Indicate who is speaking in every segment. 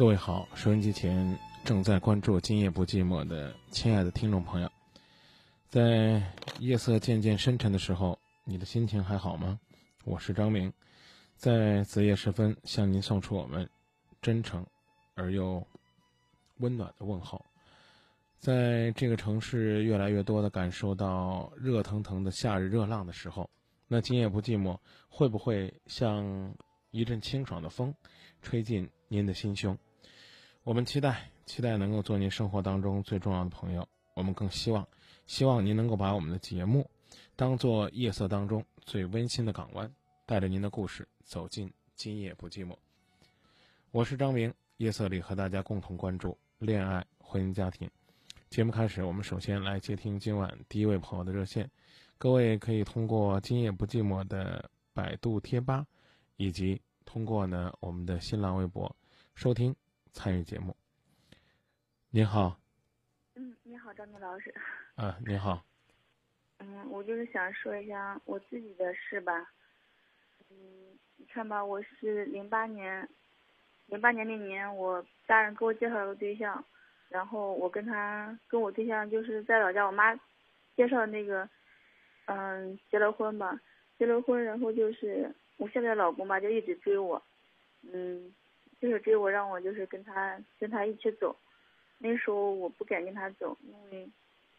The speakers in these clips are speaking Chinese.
Speaker 1: 各位好，收音机前正在关注《今夜不寂寞》的亲爱的听众朋友，在夜色渐渐深沉的时候，你的心情还好吗？我是张明，在子夜时分向您送出我们真诚而又温暖的问候。在这个城市越来越多的感受到热腾腾的夏日热浪的时候，那今夜不寂寞会不会像一阵清爽的风，吹进您的心胸？我们期待，期待能够做您生活当中最重要的朋友。我们更希望，希望您能够把我们的节目当做夜色当中最温馨的港湾，带着您的故事走进今夜不寂寞。我是张明，夜色里和大家共同关注恋爱、婚姻、家庭。节目开始，我们首先来接听今晚第一位朋友的热线。各位可以通过“今夜不寂寞”的百度贴吧，以及通过呢我们的新浪微博收听参与节目。您好，
Speaker 2: 嗯，你好，张明老师。
Speaker 1: 啊，您好，
Speaker 2: 嗯，我就是想说一下我自己的事吧。嗯，你看吧，我是零八年，零八年那年我大人给我介绍了个对象，然后我跟他跟我对象就是在老家我妈介绍的那个，嗯，结了婚吧，结了婚，然后就是我现在老公吧就一直追我，嗯，就是追我让我就是跟他跟他一起走，那时候我不敢跟他走，因为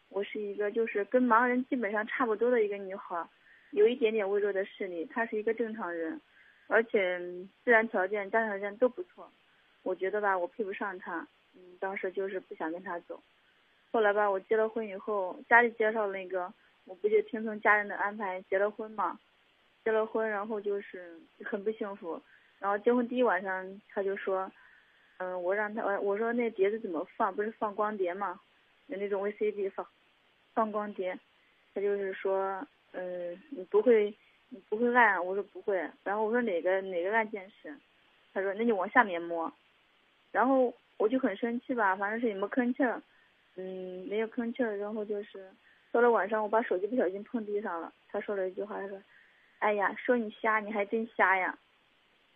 Speaker 2: 我是一个就是跟盲人基本上差不多的一个女孩，有一点点微弱的视力，他是一个正常人，而且自然条件、家条件都不错，我觉得吧我配不上他，嗯，当时就是不想跟他走，后来吧我结了婚以后，家里介绍那个，我不就听从家人的安排结了婚嘛，结了婚然后就是很不幸福，然后结婚第一晚上他就说。嗯，我让他，我我说那碟子怎么放？不是放光碟吗？有那种 VCD 放，放光碟。他就是说，嗯，你不会，你不会按？我说不会。然后我说哪个哪个按键是？他说那就往下面摸。然后我就很生气吧，反正是也没吭气儿，嗯，没有吭气儿。然后就是到了晚上，我把手机不小心碰地上了。他说了一句话，他说：“哎呀，说你瞎，你还真瞎呀。”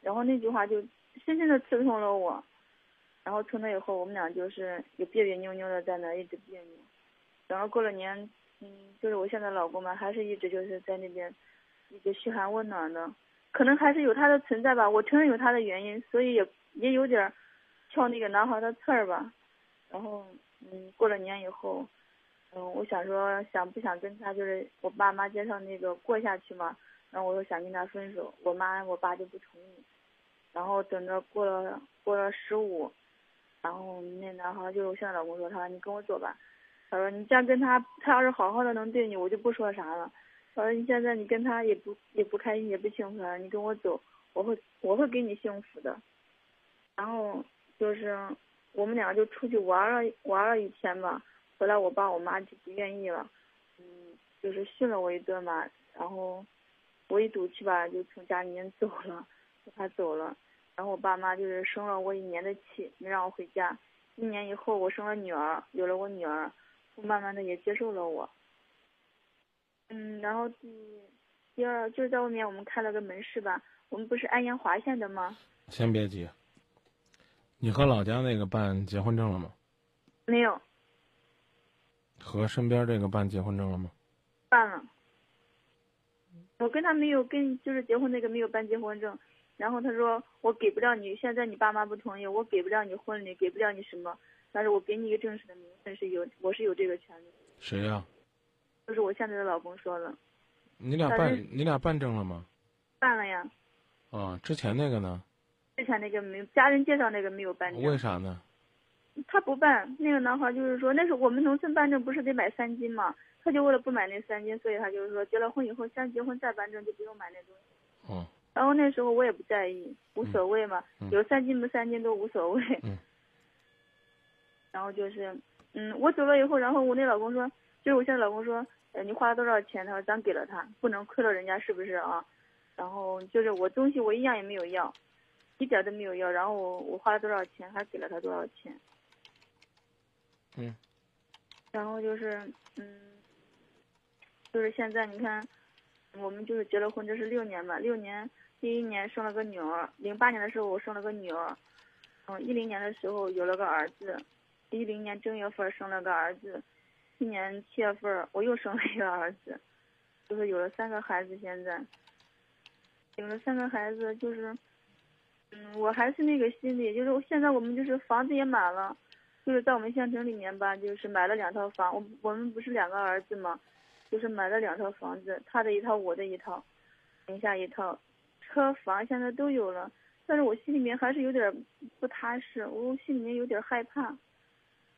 Speaker 2: 然后那句话就深深的刺痛了我。然后从那以后，我们俩就是有别别扭扭的在那一直别扭。然后过了年，嗯，就是我现在老公嘛，还是一直就是在那边一直嘘寒问暖的。可能还是有他的存在吧，我承认有他的原因，所以也也有点挑那个男孩的刺儿吧。然后，嗯，过了年以后，嗯，我想说想不想跟他就是我爸妈介绍那个过下去嘛。然后我又想跟他分手，我妈我爸就不同意。然后等着过了过了十五。然后那男孩就向老公说：“他说你跟我走吧。”他说：“你这样跟他，他要是好好的能对你，我就不说啥了。”他说：“你现在你跟他也不也不开心也不幸福，你跟我走，我会我会给你幸福的。”然后就是我们两个就出去玩了玩了一天吧，回来我爸我妈就不愿意了，嗯，就是训了我一顿吧。然后我一赌气吧，就从家里面走了，和他走了。然后我爸妈就是生了我一年的气，没让我回家。一年以后，我生了女儿，有了我女儿，慢慢的也接受了我。嗯，然后第第二就是在外面我们开了个门市吧，我们不是安阳华县的吗？
Speaker 1: 先别急，你和老家那个办结婚证了吗？
Speaker 2: 没有。
Speaker 1: 和身边这个办结婚证了吗？
Speaker 2: 办了。我跟他没有跟就是结婚那个没有办结婚证。然后他说我给不了你，现在你爸妈不同意，我给不了你婚礼，给不了你什么。但是我给你一个正式的名分是有，我是有这个权利。
Speaker 1: 谁呀、
Speaker 2: 就是我现在的老公说的，
Speaker 1: 你俩办你俩办证了吗？
Speaker 2: 办了呀。
Speaker 1: 啊，之前那个呢？
Speaker 2: 之前那个没家人介绍那个没有办证，
Speaker 1: 为啥呢？
Speaker 2: 他不办。那个男孩就是说，那时候我们农村办证不是得买三金嘛，他就为了不买那三金，所以他就是说结了婚以后先结婚再办证就不用买那东西。
Speaker 1: 哦，
Speaker 2: 然后那时候我也不在意，无所谓嘛，
Speaker 1: 嗯
Speaker 2: 有三金不三金都无所谓。
Speaker 1: 嗯
Speaker 2: 然后就是，嗯，我走了以后，然后我那老公说，就是我现在老公说，呃，你花了多少钱？他说咱给了他，不能亏了人家，是不是啊？然后就是我东西我一样也没有要，一点都没有要，然后我我花了多少钱，还给了他多少钱。
Speaker 1: 嗯。
Speaker 2: 然后就是，嗯，就是现在你看，我们就是结了婚，这是六年吧？六年，第一年生了个女儿，零八年的时候我生了个女儿，嗯，一零年的时候有了个儿子，一零年正月份生了个儿子，今年七月份我又生了一个儿子，就是有了三个孩子。现在有了三个孩子，就是，嗯，我还是那个心理，就是现在我们就是房子也买了，就是在我们县城里面吧，就是买了两套房。我我们不是两个儿子嘛，就是买了两套房子，他的一套，我的一套，名下一套，车房现在都有了。但是我心里面还是有点不踏实，我心里面有点害怕，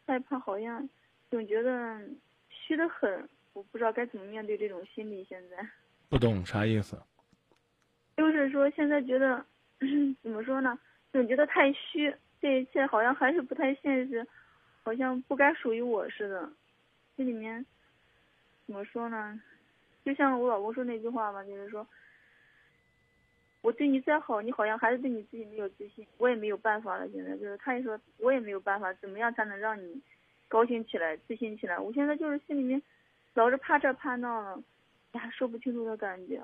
Speaker 2: 害怕好像总觉得虚得很，我不知道该怎么面对这种心理。现在
Speaker 1: 不懂啥意思？
Speaker 2: 就是说现在觉得 怎么说呢，总觉得太虚，这一切好像还是不太现实，好像不该属于我似的，心里面怎么说呢？就像我老公说那句话嘛，就是说。我对你再好，你好像还是对你自己没有自信，我也没有办法了。现在就是他也说，我也没有办法，怎么样才能让你高兴起来、自信起来？我现在就是心里面老是怕这怕那的，呀，说不清楚的感觉。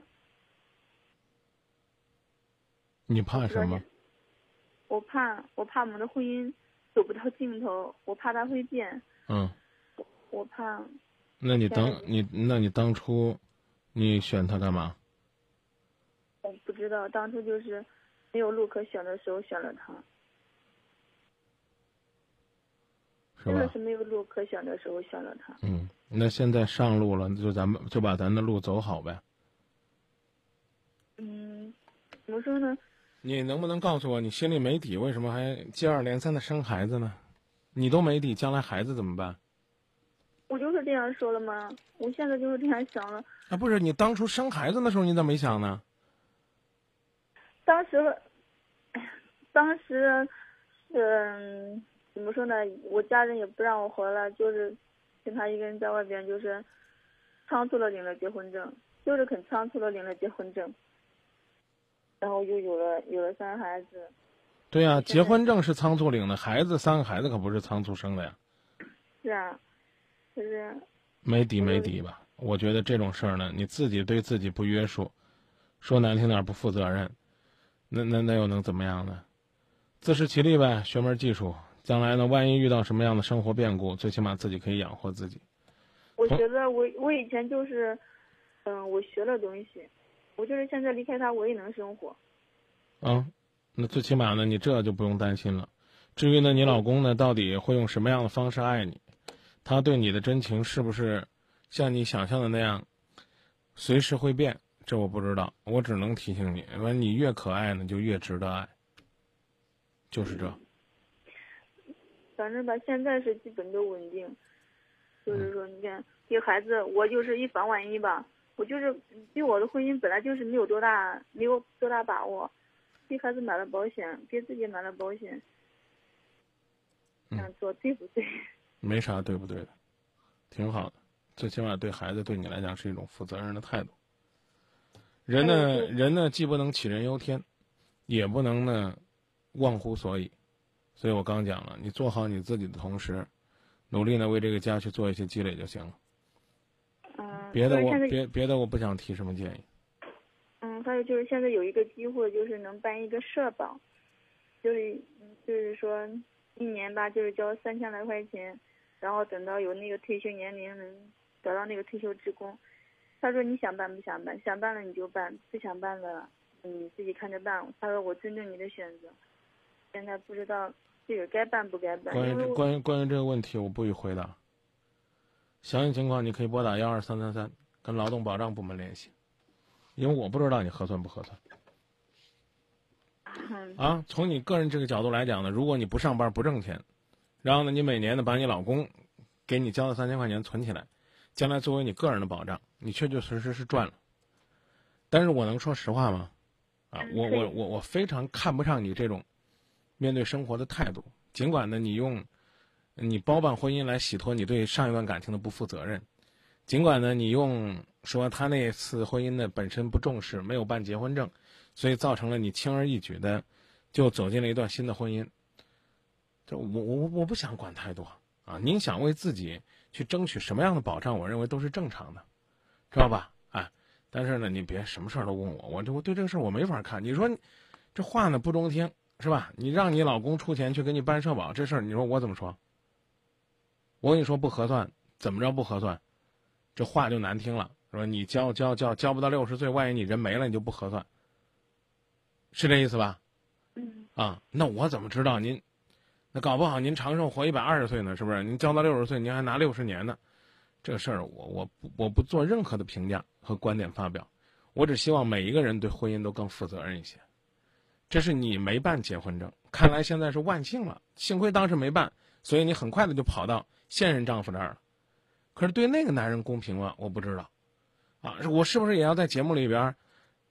Speaker 1: 你怕什么？
Speaker 2: 我怕，我怕我们的婚姻走不到尽头，我怕他会变，
Speaker 1: 嗯，
Speaker 2: 我怕
Speaker 1: 那你当你那你当初你选他干嘛？
Speaker 2: 我不知道，当初就是没有路可选的时候选了他，真的是没有路可选的时候选了他。
Speaker 1: 嗯，那现在上路了，就咱们就把咱的路走好呗。
Speaker 2: 嗯，怎么说呢？
Speaker 1: 你能不能告诉我，你心里没底，为什么还接二连三的生孩子呢？你都没底，将来孩子怎么办？
Speaker 2: 我就是这样说了吗？我现在就是这样想了。
Speaker 1: 啊，不是你当初生孩子的时候，你怎么没想呢？
Speaker 2: 当时，当时，嗯，怎么说呢？我家人也不让我回来，就是跟他一个人在外边，就是仓促的领了结婚证，就是很仓促的领了结婚证，然后又有了有了三个孩子。
Speaker 1: 对呀、结婚证是仓促领的，孩子三个孩子可不是仓促生的呀。
Speaker 2: 是啊，就是
Speaker 1: 没底没底吧？我觉得这种事儿呢，你自己对自己不约束，说难听点不负责任，那那那又能怎么样呢？自食其力呗，学门技术，将来呢，万一遇到什么样的生活变故，最起码自己可以养活自己。
Speaker 2: 我觉得我我以前就是，嗯，我学了东西，我就是现在离开他我也能生活。
Speaker 1: 啊，那最起码呢，你这就不用担心了。至于呢，你老公呢，到底会用什么样的方式爱你？他对你的真情是不是像你想象的那样，随时会变？这我不知道，我只能提醒你，完你越可爱呢，就越值得爱。就是这，
Speaker 2: 反正吧，现在是基本都稳定，就是说，你看给孩子，我就是一防万一吧，我就是对我的婚姻本来就是没有多大没有多大把握，给孩子买了保险，给自己买了保险，这样做对不对？
Speaker 1: 没啥对不对的，挺好的。最起码对孩子对你来讲是一种负责任的态度。人呢，人呢，既不能杞人忧天，也不能呢忘乎所以。所以我刚讲了，你做好你自己的同时，努力呢为这个家去做一些积累就行了。
Speaker 2: 嗯，
Speaker 1: 别的我别别的我不想提什么建议。
Speaker 2: 嗯，还有就是现在有一个机会，就是能办一个社保，就是嗯就是说一年吧，就是交三千来块钱，然后等到有那个退休年龄能得到那个退休职工。他说你想办不想办，想办了你就办，不想办了你自己看着办。他说我尊重你的选择。现在不知道这个该办不该办？
Speaker 1: 关于关于关于这个问题，我不予回答。详细情况你可以拨打幺二三三三，跟劳动保障部门联系，因为我不知道你核算不核算
Speaker 2: 嗯
Speaker 1: 啊。从你个人这个角度来讲呢，如果你不上班不挣钱，然后呢，你每年呢把你老公给你交的三千块钱存起来，将来作为你个人的保障，你确确实实是赚了。但是我能说实话吗？啊，
Speaker 2: 嗯
Speaker 1: 我我我我非常看不上你这种面对生活的态度。尽管呢，你用你包办婚姻来洗脱你对上一段感情的不负责任，尽管呢，你用说他那次婚姻呢本身不重视，没有办结婚证，所以造成了你轻而易举的就走进了一段新的婚姻。这我我我不想管太多啊！您想为自己去争取什么样的保障，我认为都是正常的，知道吧？哎，但是呢，你别什么事儿都问我，我这我对这个事儿我没法看。你说你这话呢不中听是吧？你让你老公出钱去给你办社保这事儿，你说我怎么说？我跟你说不合算，怎么着不合算？这话就难听了，说你交交交交不到六十岁，万一你人没了，你就不合算，是这意思吧？
Speaker 2: 嗯
Speaker 1: 啊，那我怎么知道您？那搞不好您长寿活一百二十岁呢，是不是？您交到六十岁，您还拿六十年呢，这个事儿我我不我不做任何的评价和观点发表，我只希望每一个人对婚姻都更负责任一些。这是你没办结婚证，看来现在是万幸了，幸亏当时没办，所以你很快的就跑到现任丈夫这儿了。可是对那个男人公平吗？我不知道，啊，我是不是也要在节目里边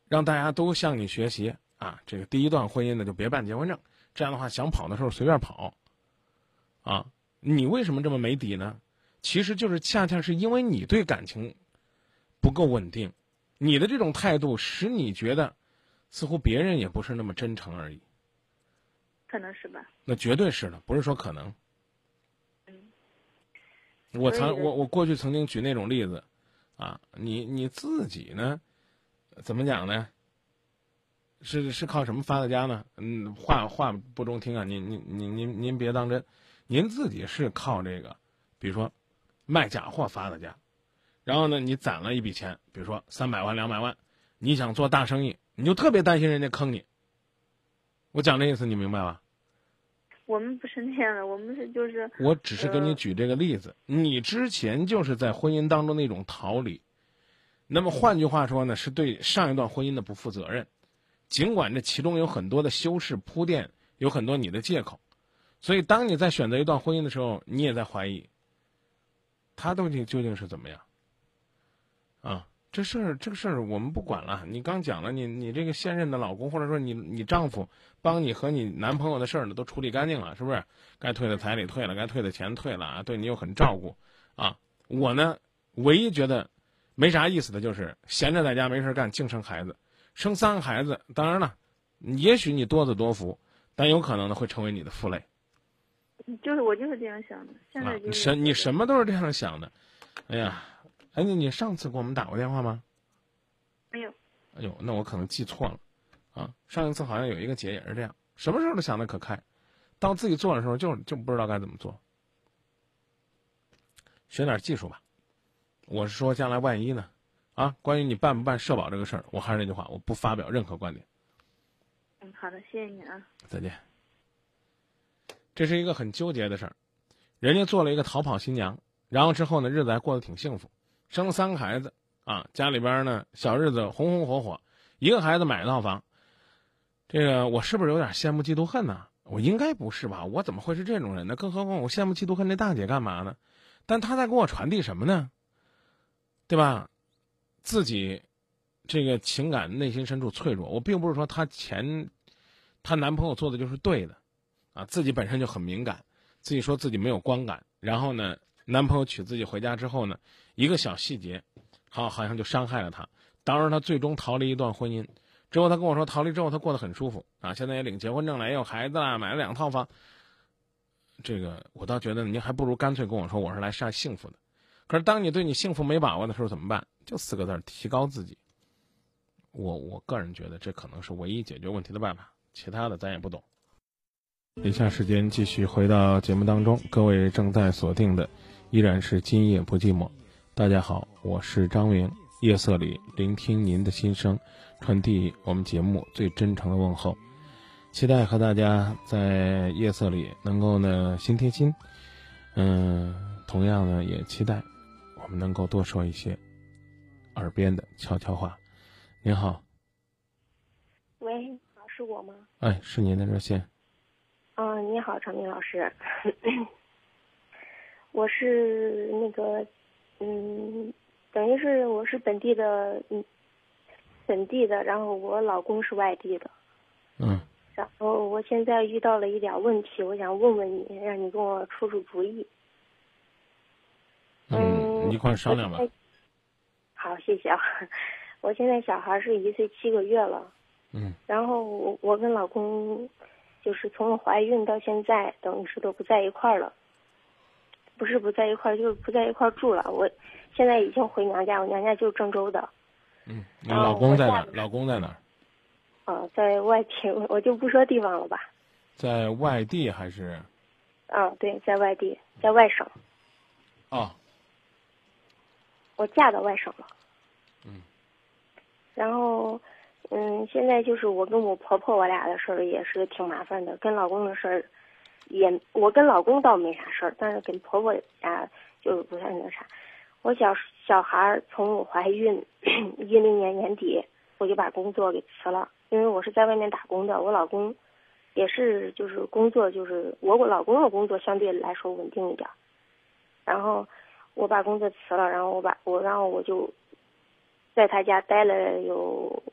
Speaker 1: 让大家都向你学习啊？这个第一段婚姻呢，就别办结婚证。这样的话，想跑的时候随便跑，啊，你为什么这么没底呢？其实就是恰恰是因为你对感情不够稳定，你的这种态度使你觉得似乎别人也不是那么真诚而已。
Speaker 2: 可能是吧。
Speaker 1: 那绝对是的，不是说可能。
Speaker 2: 嗯
Speaker 1: 我曾我我过去曾经举那种例子，啊，你你自己呢，怎么讲呢？是是靠什么发的家呢？嗯，话话不中听啊，您您您您您别当真，您自己是靠这个，比如说卖假货发的家，然后呢，你攒了一笔钱，比如说三百万两百万，你想做大生意，你就特别担心人家坑你。我讲这意思你明白吧？
Speaker 2: 我们不是那样的，我们是就是
Speaker 1: 我只是给你
Speaker 2: 呃
Speaker 1: 举这个例子，你之前就是在婚姻当中的一种逃离，那么换句话说呢，是对上一段婚姻的不负责任。尽管这其中有很多的修饰铺垫，有很多你的借口，所以当你在选择一段婚姻的时候，你也在怀疑，他到底究竟是怎么样？啊，这事儿这个事儿我们不管了。你刚讲了，你你这个现任的老公或者说你你丈夫帮你和你男朋友的事儿呢都处理干净了，是不是？该退的彩礼退了，该退的钱退了啊，对你又很照顾，啊，我呢唯一觉得没啥意思的就是闲着在家没事干，净生孩子，生三个孩子，当然了，也许你多子多福，但有可能呢会成为你的负累
Speaker 2: 就是我就是这样想的。现
Speaker 1: 啊
Speaker 2: 在！就
Speaker 1: 什你什么都是这样想的，哎呀，哎你你上次给我们打过电话吗？
Speaker 2: 没有？
Speaker 1: 哎呦，那我可能记错了，啊，上一次好像有一个姐也是这样，什么时候都想的可开，到自己做的时候就就不知道该怎么做。学点技术吧，我是说将来万一呢，啊，关于你办不办社保这个事儿，我还是那句话，我不发表任何观点。
Speaker 2: 嗯，好的，谢谢你啊。
Speaker 1: 再见。这是一个很纠结的事儿，人家做了一个逃跑新娘，然后之后呢，日子还过得挺幸福，生了三个孩子啊，家里边呢小日子红红火火，一个孩子买一套房。这个我是不是有点羡慕嫉妒恨呢？我应该不是吧？我怎么会是这种人呢？更何况我羡慕嫉妒恨那大姐干嘛呢？但她在给我传递什么呢？对吧？自己这个情感内心深处脆弱，我并不是说她前她男朋友做的就是对的，啊，自己本身就很敏感，自己说自己没有光感，然后呢，男朋友娶自己回家之后呢，一个小细节，好好像就伤害了她，导致她最终逃离一段婚姻。之后她跟我说，逃离之后她过得很舒服啊，现在也领结婚证了，也有孩子了，买了两套房。这个我倒觉得您还不如干脆跟我说我是来晒幸福的。可是当你对你幸福没把握的时候怎么办？就四个字：提高自己。我我个人觉得这可能是唯一解决问题的办法，其他的咱也不懂。以下时间继续回到节目当中，各位正在锁定的依然是今夜不寂寞。大家好，我是张明，夜色里聆听您的心声，传递我们节目最真诚的问候。期待和大家在夜色里能够呢心贴心，嗯，同样呢也期待我们能够多说一些耳边的悄悄话。您好，
Speaker 3: 喂，是我吗？
Speaker 1: 哎，是您的热线。
Speaker 3: 嗯，你好，张明老师，我是那个，嗯，等于是我是本地的，嗯，本地的，然后我老公是外地的。
Speaker 1: 嗯。
Speaker 3: 然后我现在遇到了一点问题，我想问问你，让你给我出出主意。
Speaker 1: 嗯，一块商量吧。
Speaker 3: 好，谢谢啊。我现在小孩是一岁七个月了。
Speaker 1: 嗯。
Speaker 3: 然后我我跟老公，就是从怀孕到现在，等于是都不在一块儿了。不是不在一块儿，就是不在一块儿住了。我现在已经回娘家，我娘家就是郑州的。
Speaker 1: 嗯。你老公在哪？老公在哪？
Speaker 3: 啊，在外地，我就不说地方了吧。
Speaker 1: 在外地还是？
Speaker 3: 嗯，对，在外地，在外省。
Speaker 1: 哦。
Speaker 3: 我嫁到外省了。
Speaker 1: 嗯。
Speaker 3: 然后，嗯，现在就是我跟我婆婆我俩的事儿也是挺麻烦的，跟老公的事儿，也我跟老公倒没啥事儿，但是跟婆婆家就是不太那啥。我小小孩从我怀孕一零年年底，我就把工作给辞了。因为我是在外面打工的，我老公也是，就是工作就是我我老公的工作相对来说稳定一点，然后我把工作辞了，然后我把我然后我就在他家待了有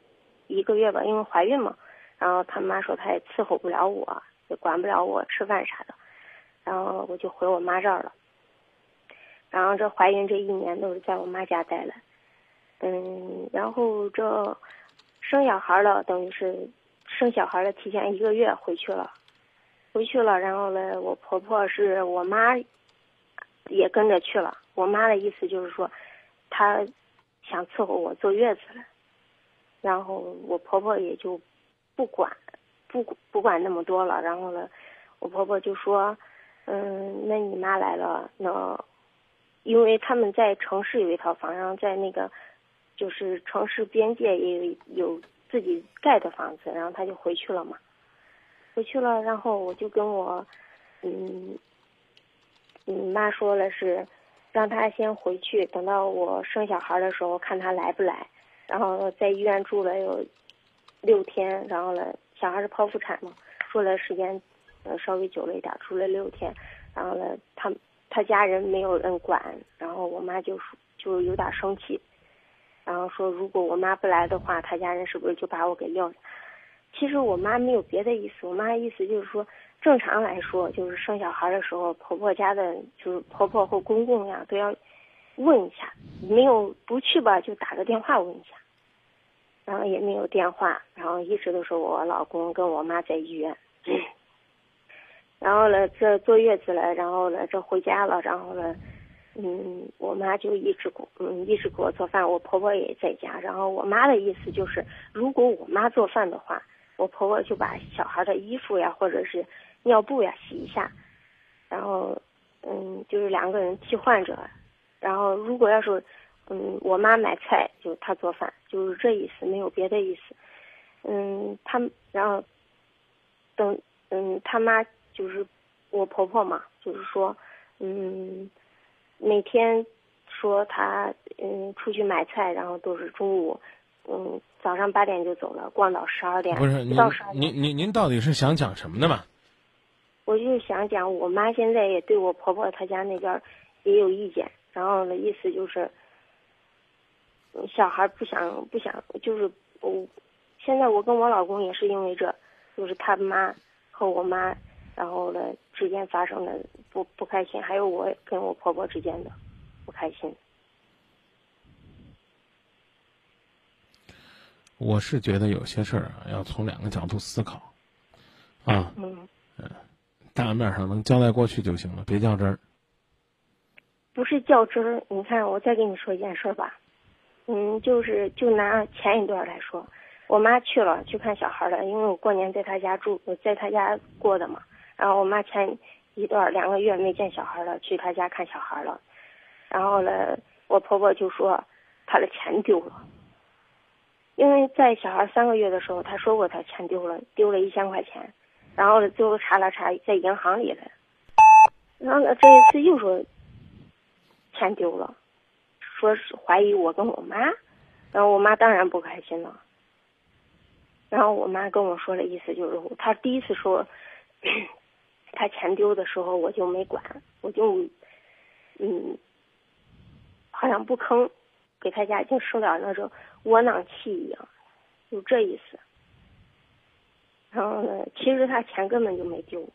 Speaker 3: 一个月吧，因为怀孕嘛，然后他妈说他也伺候不了我，也管不了我吃饭啥的，然后我就回我妈这儿了，然后这怀孕这一年都是在我妈家待了，嗯，然后这。生小孩了，等于是生小孩了，提前一个月回去了，回去了，然后呢，我婆婆是我妈也跟着去了。我妈的意思就是说，她想伺候我坐月子了，然后我婆婆也就不管，不不管那么多了。然后呢，我婆婆就说：“嗯，那你妈来了，那因为他们在城市有一套房，然后在那个。”就是城市边界也有有自己盖的房子，然后他就回去了嘛，回去了，然后我就跟我，嗯，嗯妈说了是，让他先回去，等到我生小孩的时候看他来不来，然后在医院住了有六天，然后呢，小孩是剖腹产嘛，住了时间呃稍微久了一点，住了六天，然后呢，他他家人没有人管，然后我妈就说就有点生气。然后说，如果我妈不来的话，他家人是不是就把我给撂下？其实我妈没有别的意思，我妈意思就是说，正常来说，就是生小孩的时候，婆婆家的，就是婆婆或公公呀，都要问一下，没有不去吧，就打个电话问一下。然后也没有电话，然后一直都是我老公跟我妈在医院。然后呢，这坐月子了，然后呢，这回家了，然后呢。嗯，我妈就一直给嗯一直给我做饭，我婆婆也在家。然后我妈的意思就是，如果我妈做饭的话，我婆婆就把小孩的衣服呀或者是尿布呀洗一下，然后嗯就是两个人替换着。然后如果要是嗯我妈买菜，就她做饭，就是这意思，没有别的意思。嗯，他然后等嗯他妈就是我婆婆嘛，就是说嗯。每天说她嗯出去买菜，然后都是中午，嗯早上八点就走了，逛到十二点。
Speaker 1: 不是您您您您到底是想讲什么的嘛？
Speaker 3: 我就想讲，我妈现在也对我婆婆她家那边也有意见，然后的意思就是，小孩不想不想，就是我现在我跟我老公也是因为这，就是他妈和我妈。然后呢，之间发生的不不开心，还有我跟我婆婆之间的不开心。
Speaker 1: 我是觉得有些事儿啊，要从两个角度思考，啊，
Speaker 3: 嗯，
Speaker 1: 嗯，大面上能交代过去就行了，别较真儿。
Speaker 3: 不是较真儿，你看，我再跟你说一件事儿吧，嗯，就是就拿前一段来说，我妈去了去看小孩了，因为我过年在她家住，在她家过的嘛。然后我妈前一段两个月没见小孩了，去他家看小孩了。然后呢，我婆婆就说她的钱丢了。因为在小孩三个月的时候，她说过她钱丢了，丢了一千块钱，然后最后查了查，在银行里了。然后呢，这一次又说钱丢了，说是怀疑我跟我妈，然后我妈当然不开心了。然后我妈跟我说的意思就是，她第一次说 她钱丢的时候，我就没管，我就嗯，好像不吭，给他家就受点那种窝囊气一样，就这意思。然后呢，其实他钱根本就没丢。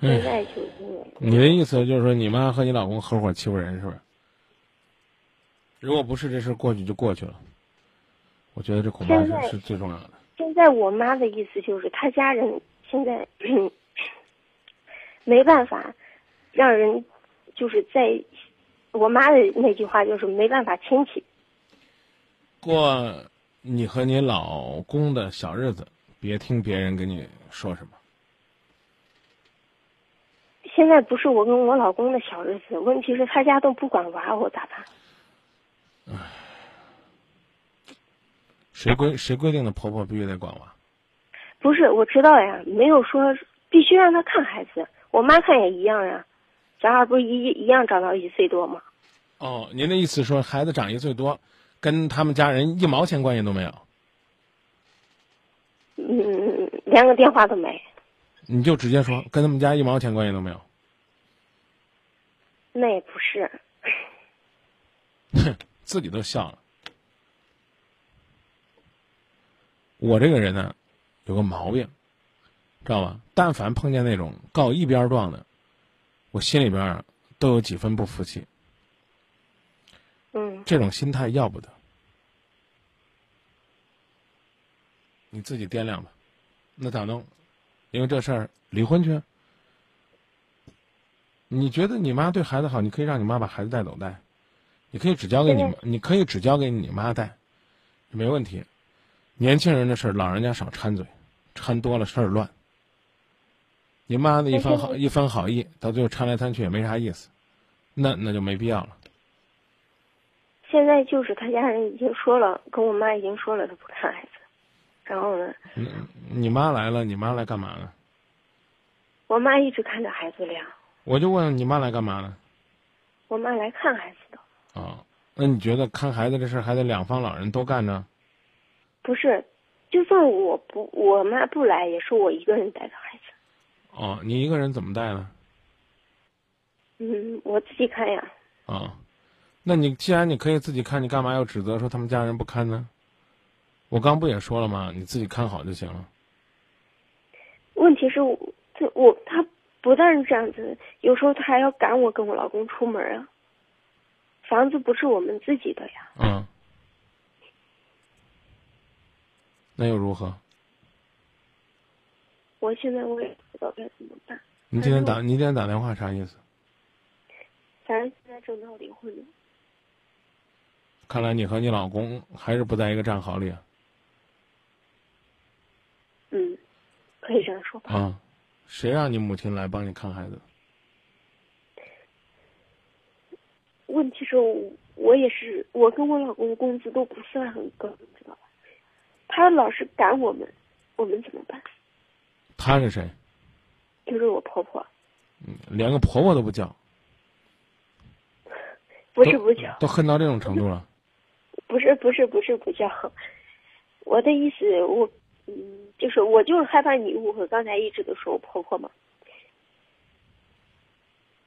Speaker 3: 现在就因为
Speaker 1: 你的意思就是说，你妈和你老公合伙欺负人，是不是？如果不是这事过去就过去了，我觉得这恐怕是是最重要的。
Speaker 3: 现在我妈的意思就是，她家人现在 没办法让人，就是在我妈的那句话就是没办法亲戚。
Speaker 1: 过你和你老公的小日子，别听别人跟你说什么。
Speaker 3: 现在不是我跟我老公的小日子，问题是他家都不管娃，我咋办？
Speaker 1: 谁规谁规定的婆婆必须得管娃？
Speaker 3: 不是，我知道呀，没有说必须让他看孩子，我妈看也一样呀。小孩不是一一样长到一岁多吗？
Speaker 1: 哦，您的意思说孩子长一岁多，跟他们家人一毛钱关系都没有，
Speaker 3: 嗯，连个电话都没。
Speaker 1: 你就直接说跟他们家一毛钱关系都没有。
Speaker 3: 那也不是，
Speaker 1: 哼，自己都笑了。我这个人呢，有个毛病，知道吧？但凡碰见那种告一边状的，我心里边儿都有几分不服气。
Speaker 3: 嗯，
Speaker 1: 这种心态要不得，你自己掂量吧。那咋弄？因为这事儿离婚去？你觉得你妈对孩子好，你可以让你妈把孩子带走带，你可以只交给你妈，你可以只交给你妈带，没问题。年轻人的事儿，老人家少掺嘴，掺多了事儿乱。你妈的一番好一番好意，到最后掺来掺去也没啥意思，那那就没必要了。
Speaker 3: 现在就是他家人已经说了，跟我妈已经说了，他不看孩子。然后呢，
Speaker 1: 你你妈来了，你妈来干嘛呢？
Speaker 3: 我妈一直看着孩子俩，
Speaker 1: 我就问你妈来干嘛呢？
Speaker 3: 我妈来看孩子的。
Speaker 1: 啊，那你觉得看孩子这事儿还得两方老人都干呢？
Speaker 3: 不是，就算我不我妈不来，也是我一个人带着孩子。
Speaker 1: 哦，你一个人怎么带呢？
Speaker 3: 嗯，我自己看呀。
Speaker 1: 啊，那你既然你可以自己看，你干嘛要指责说他们家人不看呢？我刚不也说了吗？你自己看好就行了。
Speaker 3: 问题是我这我他不但是这样子，有时候他还要赶我跟我老公出门啊。房子不是我们自己的呀。
Speaker 1: 嗯。那又如何？
Speaker 3: 我现在我也不知道该怎么办。
Speaker 1: 你今天打你今天打电话啥意思？
Speaker 3: 反正现在正闹离婚呢。
Speaker 1: 看来你和你老公还是不在一个战壕里啊。
Speaker 3: 嗯，可以这样说吧。
Speaker 1: 啊，谁让你母亲来帮你看孩子？
Speaker 3: 问题是我我也是，我跟我老公工资都不算很高，你知道吧？他老是赶我们，我们怎么办？
Speaker 1: 他是谁？
Speaker 3: 就是我婆婆，
Speaker 1: 嗯，连个婆婆都不叫，
Speaker 3: 不是不叫，
Speaker 1: 都恨到这种程度了。
Speaker 3: 不是不是不是不叫。我的意思，我嗯，就是我就是害怕你误会，刚才一直都说我婆婆嘛，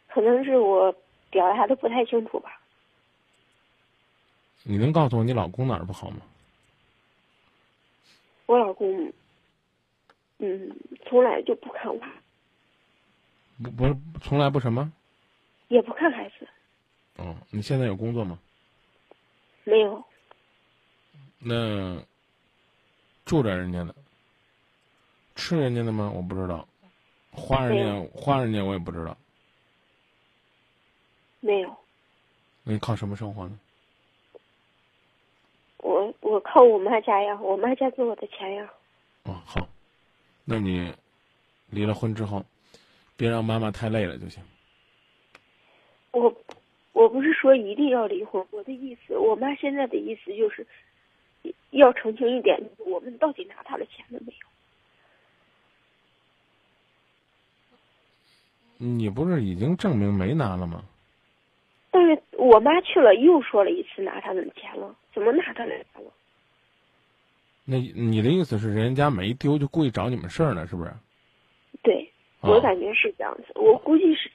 Speaker 3: 可能是我表达的不太清楚吧。
Speaker 1: 你能告诉我你老公哪儿不好吗？
Speaker 3: 我老公，嗯，从来就不看娃，
Speaker 1: 不不是从来不什么？
Speaker 3: 也不看孩子，
Speaker 1: 哦，你现在有工作吗？
Speaker 3: 没有。
Speaker 1: 那住着人家的，吃人家的吗？我不知道，花人家花人家我也不知道。
Speaker 3: 没有，
Speaker 1: 那你靠什么生活呢？
Speaker 3: 我我靠我妈家呀，我妈家给我的钱呀。
Speaker 1: 哦，好，那你离了婚之后，别让妈妈太累了就行。
Speaker 3: 我我我不是说一定要离婚，我的意思，我妈现在的意思就是，要澄清一点，我们到底拿他的钱了没有？
Speaker 1: 你不是已经证明没拿了吗？
Speaker 3: 但是我妈去了，又说了一次拿他的钱了，怎么拿他的钱了？
Speaker 1: 那你的意思是人家没丢就故意找你们事儿呢，是不是？
Speaker 3: 对，
Speaker 1: 哦
Speaker 3: 我感觉是这样子，我估计是。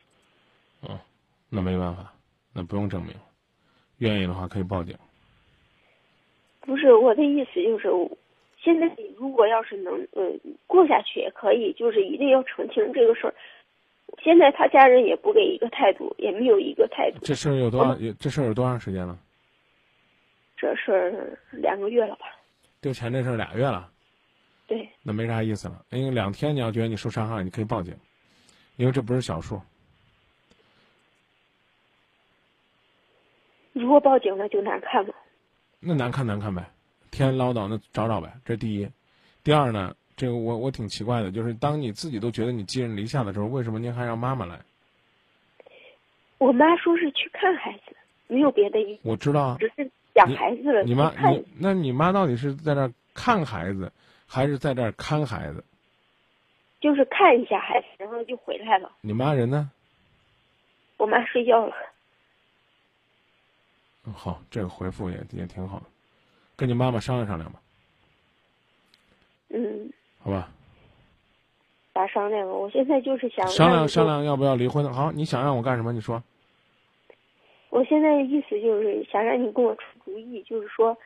Speaker 1: 哦，那没办法，那不用证明，愿意的话可以报警。
Speaker 3: 不是我的意思，就是现在如果要是能呃过下去也可以，就是一定要澄清这个事儿。现在他家人也不给一个态度，也没有一个态度。
Speaker 1: 这事儿有多长？这事儿有多长时间了？
Speaker 3: 这事儿两个月了吧？
Speaker 1: 丢钱这事儿俩月了，
Speaker 3: 对，
Speaker 1: 那没啥意思了。因为两天你要觉得你受伤害，你可以报警，因为这不是小数。
Speaker 3: 如果报警了就难看了。
Speaker 1: 那难看难看呗，天唠叨那找找呗，这第一。第二呢，这个我我挺奇怪的，就是当你自己都觉得你寄人篱下的时候，为什么您还让妈妈来？
Speaker 3: 我妈说是去看孩子，没有别的意思，
Speaker 1: 我知道啊，
Speaker 3: 只是养孩子了。
Speaker 1: 你妈你那你妈到底是在这儿看孩子，还是在这儿看孩子？
Speaker 3: 就是看一下孩子，然后就回来了。
Speaker 1: 你妈人呢？
Speaker 3: 我妈睡觉了。
Speaker 1: 嗯好，这个回复也也挺好，跟你妈妈商量商量吧，
Speaker 3: 嗯，
Speaker 1: 好吧？
Speaker 3: 咋商量啊？我现在就是想
Speaker 1: 商量商量要不要离婚？好，你想让我干什么？你说。
Speaker 3: 我现在的意思就是想让你给我出主意，就是说，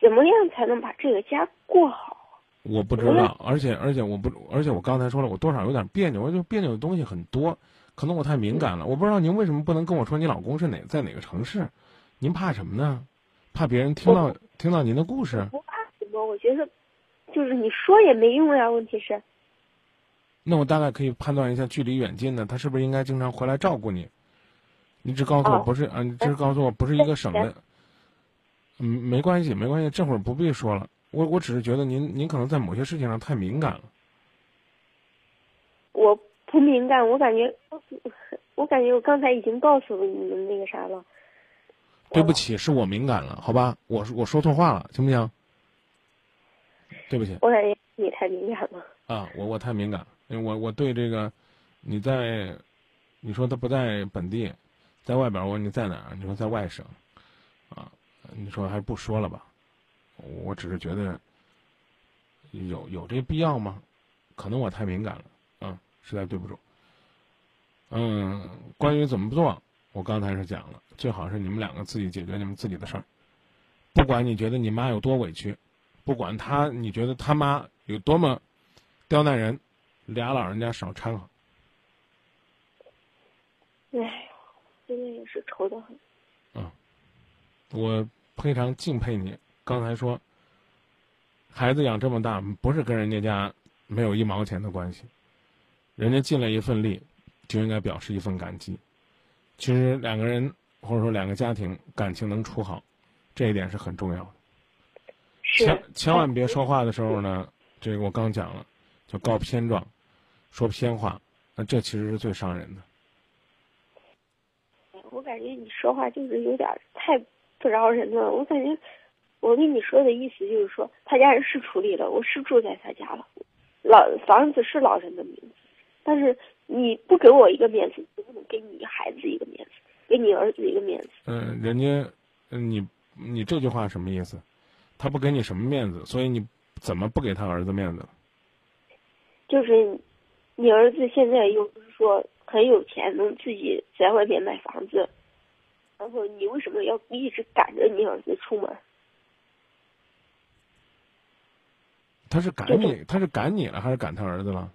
Speaker 3: 怎么样才能把这个家过好？
Speaker 1: 我不知道，而且而且我不，而且我刚才说了，我多少有点别扭，我就别扭的东西很多，可能我太敏感了。我不知道您为什么不能跟我说你老公是哪在哪个城市？您怕什么呢？怕别人听到听到您的故事？
Speaker 3: 不怕什么？我觉得，就是你说也没用呀。问题是，
Speaker 1: 那我大概可以判断一下距离远近的，他是不是应该经常回来照顾你？你只告诉我
Speaker 3: 哦
Speaker 1: 不是啊，你只告诉我不是一个省的。嗯，没关系，没关系，这会儿不必说了。我我只是觉得您您可能在某些事情上太敏感了。
Speaker 3: 我不敏感，我感觉，我感觉我刚才已经告诉你们那个啥了。
Speaker 1: 对不起，是我敏感了，好吧？我我说错话了，行不行？对不起
Speaker 3: 我感觉你太敏感了。
Speaker 1: 啊，我我太敏感，因为我我对这个，你在，你说他不在本地，在外边，我问你在哪儿？你说在外省，啊，你说还不说了吧？我只是觉得有有这必要吗？可能我太敏感了，啊，实在对不住。嗯，关于怎么做，我刚才是讲了，最好是你们两个自己解决你们自己的事儿，不管你觉得你妈有多委屈，不管他你觉得他妈有多么刁难人，俩老人家少掺和。
Speaker 3: 哎呦，现在也是愁得很。
Speaker 1: 啊我非常敬佩你，刚才说，孩子养这么大，不是跟人家家没有一毛钱的关系，人家尽了一份力，就应该表示一份感激。其实两个人或者说两个家庭感情能处好，这一点是很重要的。千千万别说话的时候呢，这个我刚讲了，就告偏状，说偏话，那这其实是最伤人的。
Speaker 3: 我感觉你说话就是有点太不饶人了。我感觉我跟你说的意思就是说，他家人是处理了，我是住在他家了，老房子是老人的名字，但是你不给我一个面子，能不能给你孩子一个面子，给你儿子一个面子？
Speaker 1: 嗯，人家，嗯你你这句话什么意思？他不给你什么面子，所以你怎么不给他儿子面子？
Speaker 3: 就是你儿子现在又不是说很有钱，能自己在外面买房子，然后你为什么要一直赶着你儿子出门？
Speaker 1: 他是赶你，他是赶你了，还是赶他儿子了？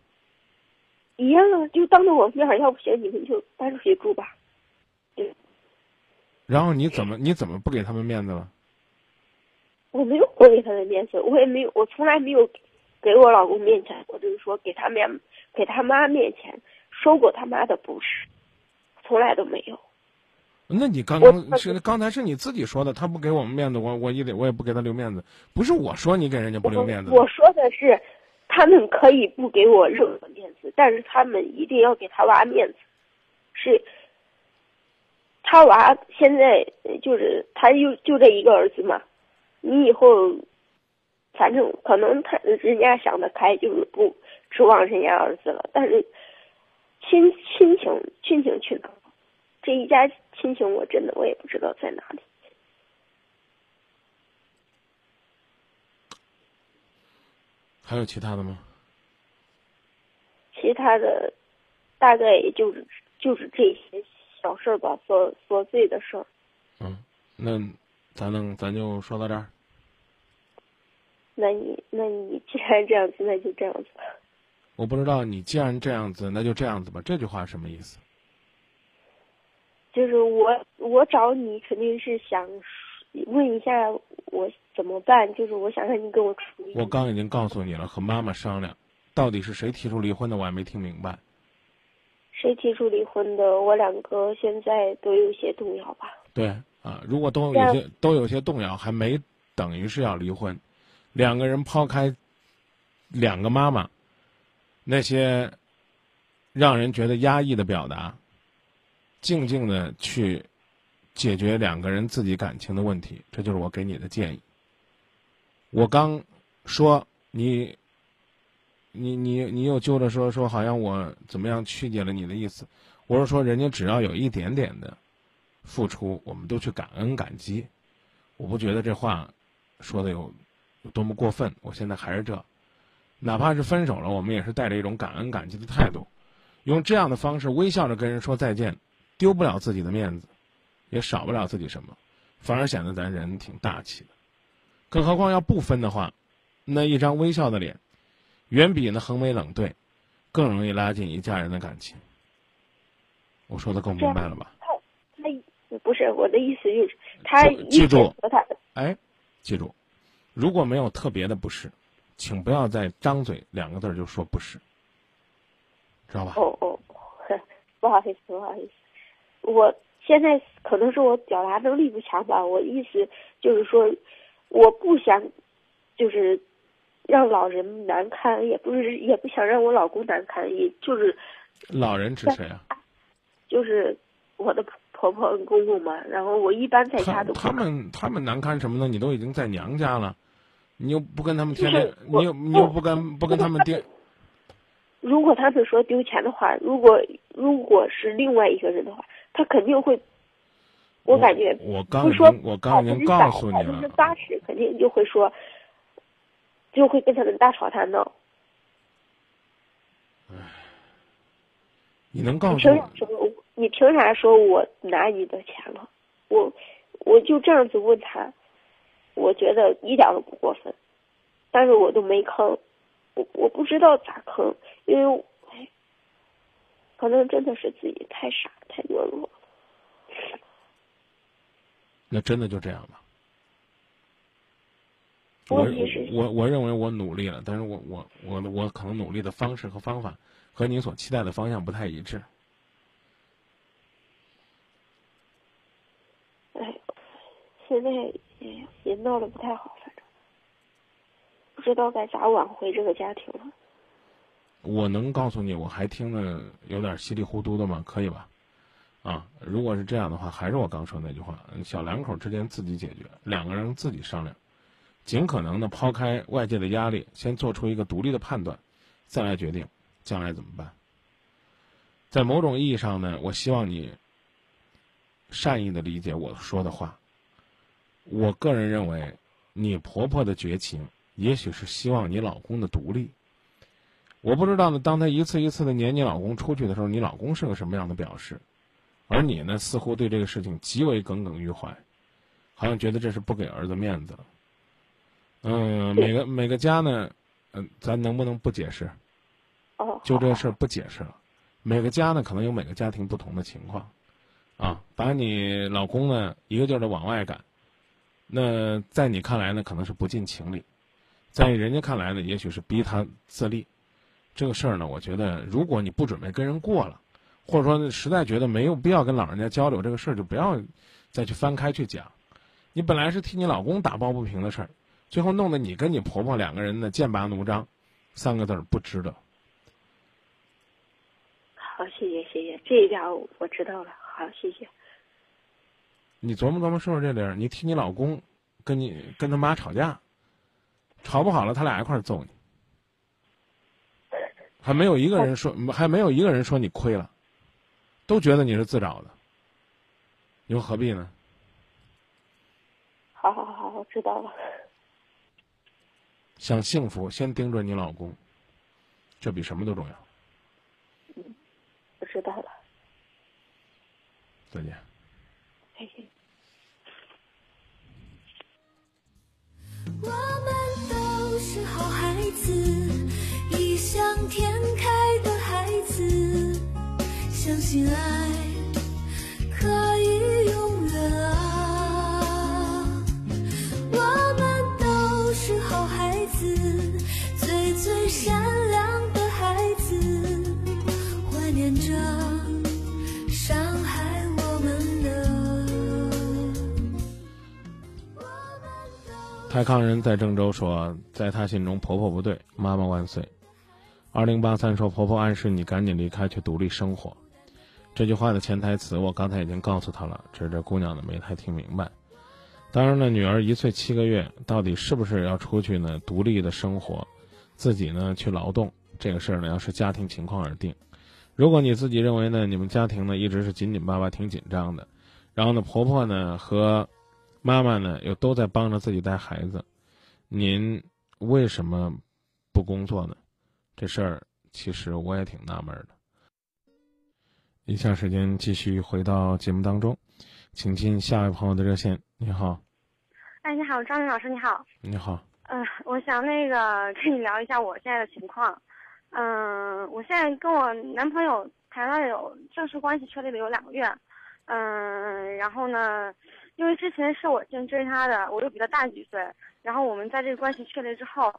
Speaker 3: 一样啊，就当着我面儿，要不行你们就搬出去住吧。
Speaker 1: 对然后你怎么你怎么不给他们面子了？
Speaker 3: 我没有不给他的面子，我也没有，我从来没有给我老公面前，我就是说给他面给他妈面前说过他妈的不是，从来都没有。
Speaker 1: 那你刚刚是刚才是你自己说的，他不给我们面子，我我也得我也不给他留面子，不是我说你给人家不留面子
Speaker 3: 我。我说的是，他们可以不给我任何面子，但是他们一定要给他娃面子。是，他娃现在就是他就就这一个儿子嘛，你以后，反正可能他人家想得开，就是不指望人家儿子了。但是亲亲情亲情去哪？这一家亲情我真的我也不知道在哪里。
Speaker 1: 还有其他的吗？
Speaker 3: 其他的，大概也就是就是这些小事儿吧，琐琐碎的事儿。
Speaker 1: 嗯，那咱能咱就说到这儿。
Speaker 3: 那你那你既然这样子，那就这样子吧。
Speaker 1: 我不知道你既然这样子，那就这样子吧。这句话什么意思？
Speaker 3: 就是我我找你肯定是想问一下我怎么办，就是我想让你给我处理。
Speaker 1: 我刚已经告诉你了，和妈妈商量，到底是谁提出离婚的，我还没听明白。
Speaker 3: 谁提出离婚的？我两个现在都有些动摇吧。
Speaker 1: 对啊，如果都有些都有些动摇，还没等于是要离婚。两个人抛开两个妈妈那些让人觉得压抑的表达，静静的去解决两个人自己感情的问题，这就是我给你的建议。我刚说你，你你你又揪着说说，好像我怎么样曲解了你的意思。我是说，人家只要有一点点的付出，我们都去感恩感激。我不觉得这话说的有。有多么过分？我现在还是这，哪怕是分手了，我们也是带着一种感恩感激的态度，用这样的方式微笑着跟人说再见，丢不了自己的面子，也少不了自己什么，反而显得咱人挺大气的。更何况要不分的话，那一张微笑的脸，远比那横眉冷对，更容易拉近一家人的感情。我说的够明白了吧？
Speaker 3: 他他不是我的意思，就是他
Speaker 1: 记住
Speaker 3: 他
Speaker 1: 哎，记住。如果没有特别的不是，请不要再张嘴两个字就说不是，知道吧？
Speaker 3: 哦哦，不好意思，不好意思，我现在可能是我表达能力不强吧。我意思就是说，我不想就是让老人难堪，也不是也不想让我老公难堪，也就是
Speaker 1: 老人指谁啊？
Speaker 3: 就是我的婆婆公公嘛。然后我一般在家都
Speaker 1: 他们他们难堪什么呢？你都已经在娘家了。你又不跟他们天天，你又你又不跟不跟他们爹。
Speaker 3: 如果他们说丢钱的话，如果如果是另外一个人的话，他肯定会。
Speaker 1: 我
Speaker 3: 感觉
Speaker 1: 我刚
Speaker 3: 说
Speaker 1: 我刚已经告诉你了，百分
Speaker 3: 之八十肯定就会说，就会跟他们大吵大闹。
Speaker 1: 唉，你能告诉？
Speaker 3: 凭啥说？你凭啥说我拿你的钱了？我我就这样子问他。我觉得一点都不过分，但是我都没坑，我我不知道咋坑，因为，哎，可能真的是自己太傻太懦弱了。
Speaker 1: 那真的就这样吧？我我我认为我努力了，但是我我我我可能努力的方式和方法和你所期待的方向不太一致。
Speaker 3: 哎，现在。也也闹得不太好，反正不知道该咋挽回这个家庭了。
Speaker 1: 我能告诉你，我还听得有点稀里糊涂的吗？可以吧？啊，如果是这样的话，还是我刚说那句话：小两口之间自己解决，两个人自己商量，尽可能的抛开外界的压力，先做出一个独立的判断，再来决定将来怎么办。在某种意义上呢，我希望你善意的理解我说的话。我个人认为，你婆婆的绝情，也许是希望你老公的独立。我不知道呢，当她一次一次的撵你老公出去的时候，你老公是个什么样的表示？而你呢，似乎对这个事情极为耿耿于怀，好像觉得这是不给儿子面子了。嗯，每个每个家呢，嗯，咱能不能不解释？
Speaker 3: 哦，
Speaker 1: 就这事儿不解释了。每个家呢，可能有每个家庭不同的情况，啊，把你老公呢一个劲儿的往外赶。那在你看来呢，可能是不近情理；在人家看来呢，也许是逼他自立。这个事儿呢，我觉得，如果你不准备跟人过了，或者说实在觉得没有必要跟老人家交流这个事儿，就不要再去翻开去讲。你本来是替你老公打抱不平的事儿，最后弄得你跟你婆婆两个人的剑拔弩张，三个字儿不值得。
Speaker 3: 好，谢谢谢谢，这一点我知道了。好，谢谢。
Speaker 1: 你琢磨琢磨说说这理儿，你替你老公跟你跟他妈吵架，吵不好了，他俩一块儿揍你，还没有一个人说，还没有一个人说你亏了，都觉得你是自找的，你说何必呢？
Speaker 3: 好好好，我知道了。
Speaker 1: 想幸福，先盯着你老公，这比什么都重要。
Speaker 3: 我知道了，
Speaker 1: 再见。
Speaker 3: 再见。
Speaker 4: 我们都是好孩子，异想天开的孩子，相信爱可以永远啊。我们都是好孩子，最最善良的孩子，怀念着伤害我们的。
Speaker 1: 太康人在郑州说，在他心中婆婆不对，妈妈万岁。二零八三说婆婆暗示你赶紧离开，去独立生活。这句话的潜台词我刚才已经告诉他了，只是这姑娘呢没太听明白。当然了，女儿一岁七个月，到底是不是要出去呢？独立的生活，自己呢去劳动，这个事儿呢要视家庭情况而定。如果你自己认为呢，你们家庭呢一直是紧紧巴巴、挺紧张的，然后呢婆婆呢和妈妈呢又都在帮着自己带孩子，您为什么不工作呢？这事儿其实我也挺纳闷的。以下时间继续回到节目当中，请进下一位朋友的热线。你好，
Speaker 5: 哎，你好，张明老师，你好。
Speaker 1: 你好，
Speaker 5: 嗯、我想那个跟你聊一下我现在的情况。嗯、我现在跟我男朋友谈了有正式关系确立了有两个月。嗯、然后呢，因为之前是我先追他的，我又比他大几岁，然后我们在这个关系确立之后，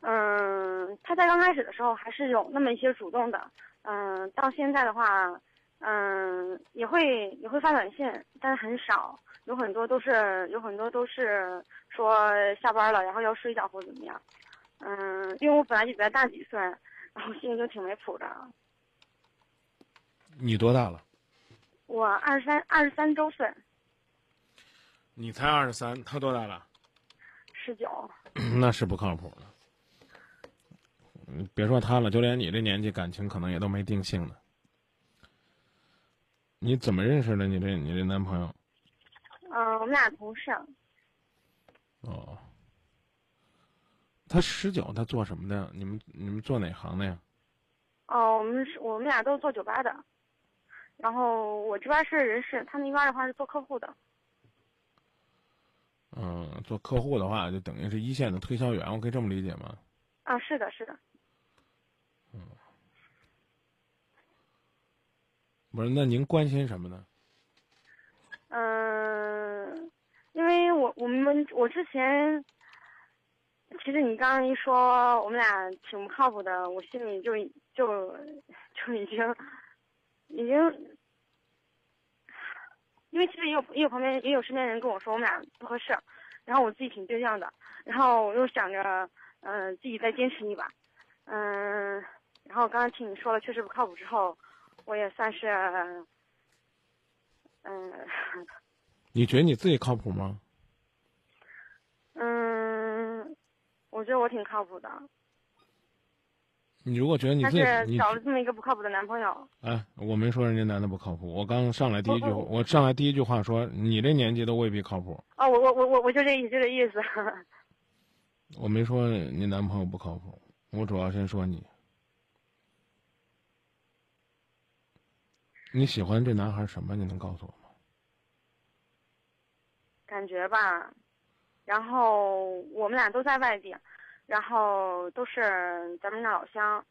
Speaker 5: 嗯、他在刚开始的时候还是有那么一些主动的，嗯、到现在的话，嗯、也会也会发短信，但是很少。有很多都是有很多都是说下班了，然后要睡觉或者怎么样。嗯，因为我本来就比他大几岁，然后心里就挺没谱的。
Speaker 1: 你多大了？
Speaker 5: 我二十三二十三周岁，
Speaker 1: 你才二十三，他多大了？
Speaker 5: 十九。
Speaker 1: 那是不靠谱的。嗯，别说他了，就连你这年纪，感情可能也都没定性呢。你怎么认识的你这你这男朋友？
Speaker 5: 嗯，我们俩同事。
Speaker 1: 哦，他十九，他做什么的？你们你们做哪行的呀？
Speaker 5: 哦，我们是我们俩都是做酒吧的，然后我这边是人事，他那边的话是做客户的。
Speaker 1: 嗯，做客户的话，就等于是一线的推销员，我可以这么理解吗？
Speaker 5: 啊，是的，是的。
Speaker 1: 不是，那您关心什么呢？
Speaker 5: 嗯，因为我我们我之前，其实你刚刚一说我们俩挺不靠谱的，我心里就就就已经已经，因为其实也有也有旁边也有身边人跟我说我们俩不合适，然后我自己挺倔强的，然后我又想着嗯、自己再坚持一把，嗯，然后刚刚听你说了确实不靠谱之后，我也算是。嗯
Speaker 1: 你觉得你自己靠谱吗？
Speaker 5: 嗯，我觉得我挺靠谱的，
Speaker 1: 你如果觉得你自己你
Speaker 5: 是找了这么一个不靠谱的男朋友。
Speaker 1: 哎，我没说人家男的不靠谱，我刚上来第一句，我上来第一句话说你这年纪都未必靠谱，
Speaker 5: 哦，我我我我我就这意思，就这意思。
Speaker 1: 我没说你男朋友不靠谱，我主要先说你。你喜欢这男孩什么？你能告诉我吗？
Speaker 5: 感觉吧，然后我们俩都在外地，然后都是咱们那老乡，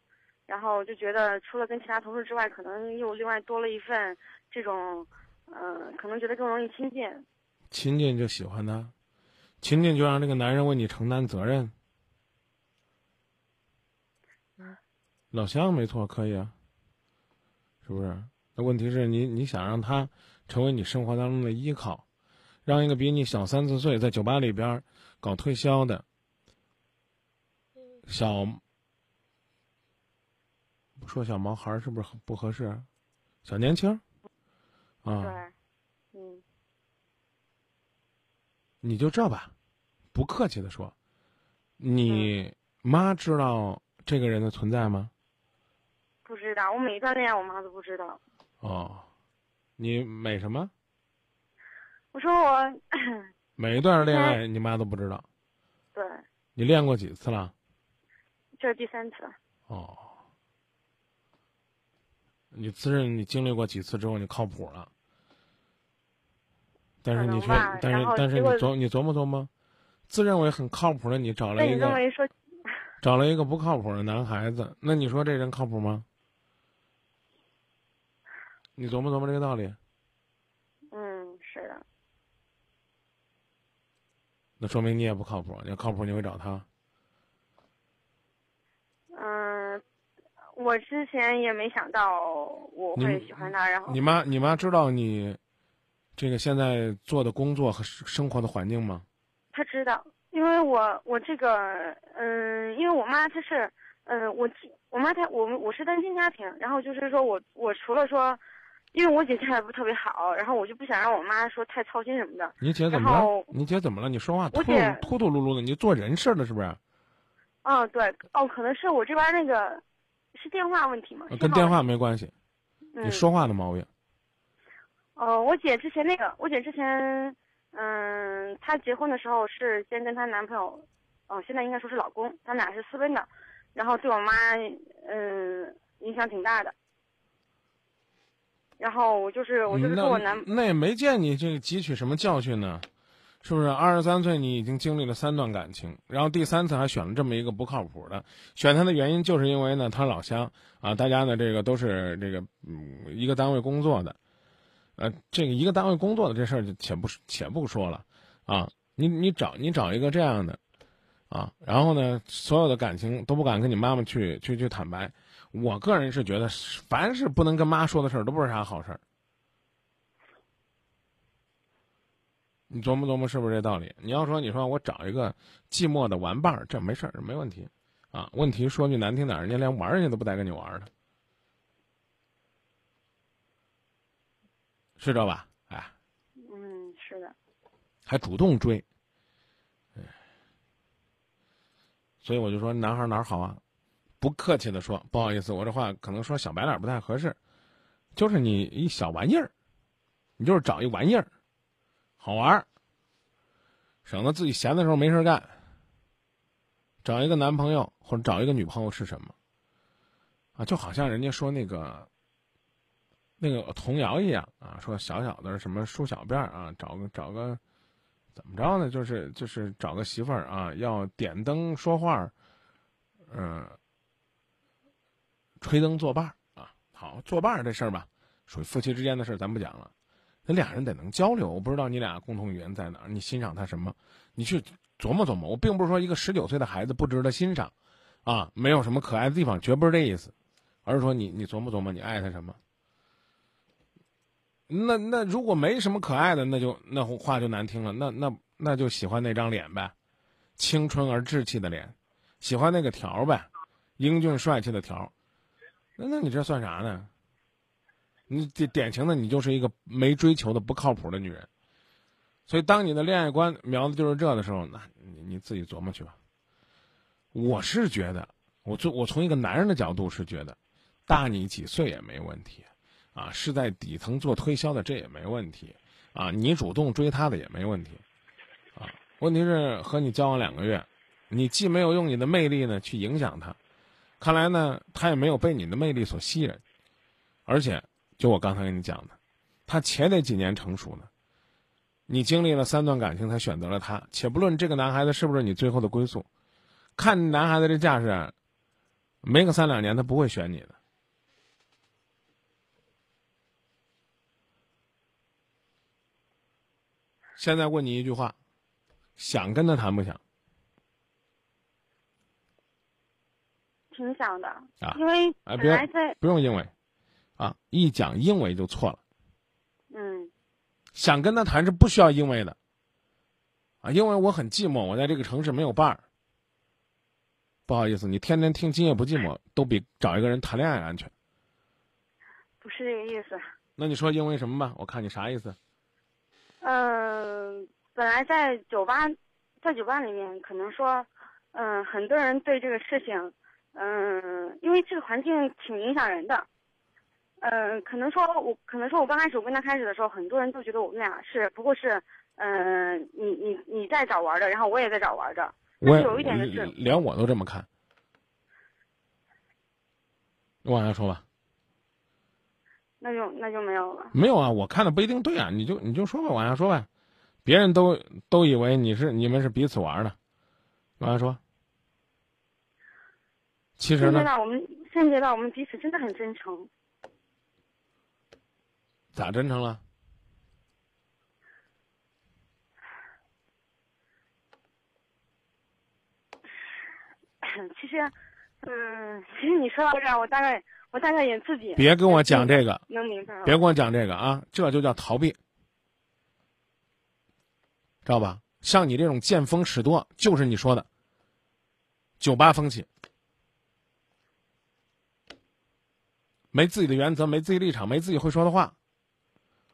Speaker 5: 然后就觉得除了跟其他同事之外，可能又另外多了一份这种，嗯、可能觉得更容易亲近。
Speaker 1: 亲近就喜欢他，亲近就让这个男人为你承担责任。老乡没错，可以啊，是不是？那问题是你你想让他成为你生活当中的依靠，让一个比你小三四岁在酒吧里边搞推销的小，不说小毛孩儿是不是很不合适啊？小年轻啊，
Speaker 5: 对，嗯，
Speaker 1: 你就这吧，不客气的说，你妈知道这个人的存在吗？
Speaker 5: 不知道，我每一段恋爱我妈都不知道。
Speaker 1: 哦，你美什么？
Speaker 5: 我说我，
Speaker 1: 每一段恋爱你妈都不知道？
Speaker 5: 对，
Speaker 1: 你练过几次了？
Speaker 5: 这是第三次。
Speaker 1: 哦，你自认你经历过几次之后你靠谱了，但是你却但是但是你琢你琢磨琢磨，自认为很靠谱的你找了一个找了一个不靠谱的男孩子，那你说这人靠谱吗？你琢磨琢磨这个道理，
Speaker 5: 嗯，是的，
Speaker 1: 那说明你也不靠谱。你要靠谱，你会找他。
Speaker 5: 嗯，我之前也没想到我会喜欢他，然后
Speaker 1: 你妈你妈知道你这个现在做的工作和生生活的环境吗？
Speaker 5: 他知道，因为我我这个嗯，因为我妈她是嗯，我我妈她我们我是单亲家庭，然后就是说我我除了说，因为我姐现在不是特别好，然后我就不想让我妈说太操心什么的。
Speaker 1: 你姐怎么了？你姐怎么了？你说话突突
Speaker 5: 我
Speaker 1: 突突噜噜的，你做人事了是不是？
Speaker 5: 哦，对，哦，可能是我这边那个是电话问题嘛，
Speaker 1: 跟电话没关系，
Speaker 5: 嗯
Speaker 1: 你说话的毛病。
Speaker 5: 哦，我姐之前那个，我姐之前，嗯，她结婚的时候是先跟她男朋友，哦，现在应该说是老公，他俩是私奔的，然后对我妈，嗯，影响挺大的。然后我就是我就是
Speaker 1: 那
Speaker 5: 跟我男，
Speaker 1: 那也没见你这个汲取什么教训呢，是不是？二十三岁你已经经历了三段感情，然后第三次还选了这么一个不靠谱的，选他的原因就是因为呢，他老乡啊，大家呢这个都是这个嗯一个单位工作的，呃，这个一个单位工作的这事儿就且不且不说了啊，你你找你找一个这样的啊，然后呢，所有的感情都不敢跟你妈妈去去去坦白。我个人是觉得，凡是不能跟妈说的事儿，都不是啥好事儿。你琢磨琢磨是不是这道理？你要说你说我找一个寂寞的玩伴儿，这没事儿，没问题，啊。问题说句难听点儿，人家连玩儿人家都不带跟你玩儿的，是这吧？哎，
Speaker 5: 嗯，是的，
Speaker 1: 还主动追，哎，所以我就说男孩儿哪儿好啊？不客气的说，不好意思，我这话可能说小白脸不太合适，就是你一小玩意儿，你就是找一玩意儿，好玩儿，省得自己闲的时候没事干。找一个男朋友或者找一个女朋友是什么？啊，就好像人家说那个那个童谣一样啊，说小小的什么梳小辫啊，找个找个怎么着呢？就是就是找个媳妇儿啊，要点灯说话，嗯、吹灯作伴儿啊。好，作伴儿这事儿吧，属于夫妻之间的事儿，咱不讲了。那俩人得能交流，我不知道你俩共同语言在哪儿，你欣赏他什么？你去琢磨琢磨。我并不是说一个十九岁的孩子不值得欣赏，啊，没有什么可爱的地方，绝不是这意思，而是说你你琢磨琢磨，你爱他什么？那那如果没什么可爱的，那就那话就难听了，那那那就喜欢那张脸呗，青春而稚气的脸，喜欢那个条呗，英俊帅气的条。那那你这算啥呢？你典典型的你就是一个没追求的不靠谱的女人。所以，当你的恋爱观瞄的就是这的时候，那你你自己琢磨去吧。我是觉得，我从我从一个男人的角度是觉得，大你几岁也没问题，啊，是在底层做推销的这也没问题，啊，你主动追她的也没问题，啊，问题是和你交往两个月，你既没有用你的魅力呢去影响她，看来呢他也没有被你的魅力所吸引，而且就我刚才跟你讲的，他且得几年成熟呢。你经历了三段感情才选择了他，且不论这个男孩子是不是你最后的归宿，看男孩子这架势，没个三两年他不会选你的。现在问你一句话，想跟他谈不想？
Speaker 5: 挺想的，
Speaker 1: 啊
Speaker 5: 因为
Speaker 1: 啊，别
Speaker 5: 本来在
Speaker 1: 不用因为，啊，一讲因为就错了。
Speaker 5: 嗯
Speaker 1: 想跟他谈是不需要因为的，啊，因为我很寂寞，我在这个城市没有伴儿。不好意思，你天天听《今夜不寂寞》都比找一个人谈恋爱安全。
Speaker 5: 不是这个意思。
Speaker 1: 那你说因为什么吧？我看你啥意思？
Speaker 5: 嗯，本来在酒吧，在酒吧里面，可能说，嗯，很多人对这个事情，嗯，因为这个环境挺影响人的，嗯，可能说我，可能说我刚开始我跟他开始的时候，很多人都觉得我们俩是不过是，嗯，你你你在找玩的，然后我也在找玩的，但
Speaker 1: 我
Speaker 5: 是有一点就是，
Speaker 1: 连我都这么看。你往下说吧。
Speaker 5: 那就那就没有了。
Speaker 1: 没有啊，我看的不一定对啊，你就你就说吧，往下说呗。别人都都以为你是你们是彼此玩的，往下说。其实呢，
Speaker 5: 我们现阶段我们彼此真的很真诚，
Speaker 1: 咋真诚了？
Speaker 5: 其实，嗯，其实你说到这儿，我大概我大概也自己
Speaker 1: 别跟我讲这个，
Speaker 5: 能明白了。
Speaker 1: 别跟我讲这个啊，这就叫逃避，知道吧？像你这种见风使舵，就是你说的酒吧风气，没自己的原则，没自己立场，没自己会说的话。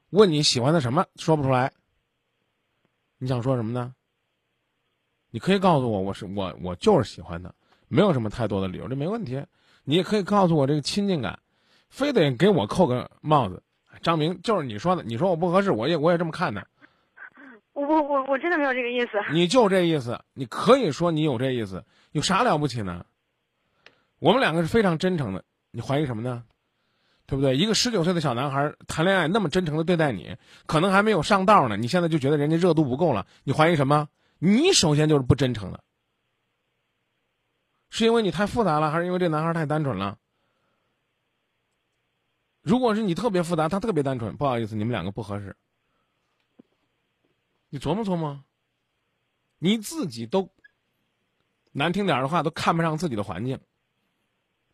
Speaker 1: 问你喜欢的什么，说不出来。你想说什么呢？你可以告诉我，我是我我就是喜欢他，没有什么太多的理由，这没问题。你也可以告诉我这个亲近感，非得给我扣个帽子。张明就是你说的，你说我不合适，我也我也这么看的。
Speaker 5: 我我我我真的没有这个意思。
Speaker 1: 你就这意思，你可以说你有这意思，有啥了不起呢？我们两个是非常真诚的，你怀疑什么呢？对不对？一个十九岁的小男孩谈恋爱那么真诚的对待你，可能还没有上道呢，你现在就觉得人家热度不够了，你怀疑什么？你首先就是不真诚的，是因为你太复杂了，还是因为这男孩太单纯了？如果是你特别复杂，他特别单纯，不好意思，你们两个不合适。你琢磨琢磨，你自己都难听点的话都看不上自己的环境。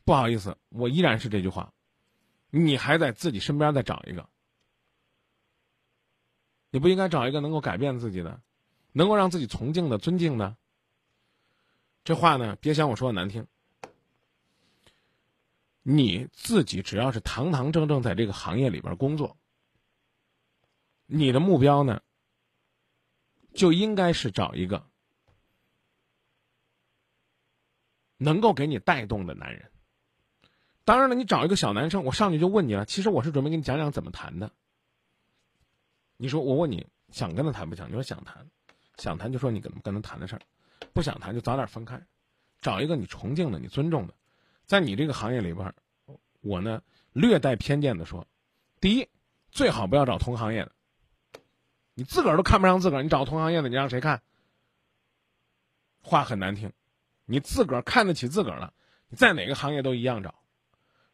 Speaker 1: 不好意思，我依然是这句话，你还在自己身边再找一个，你不应该找一个能够改变自己的，能够让自己崇敬的、尊敬的。这话呢，别想我说的难听。你自己只要是堂堂正正在这个行业里边工作，你的目标呢？就应该是找一个能够给你带动的男人。当然了，你找一个小男生，我上去就问你了。其实我是准备跟你讲讲怎么谈的。你说我问你想跟他谈不想？你说想谈，想谈就说你跟跟他谈的事儿，不想谈就早点分开。找一个你崇敬的、你尊重的，在你这个行业里边，我呢略带偏见的说，第一，最好不要找同行业的。你自个儿都看不上自个儿，你找同行业的，你让谁看？话很难听，你自个儿看得起自个儿了，你在哪个行业都一样找。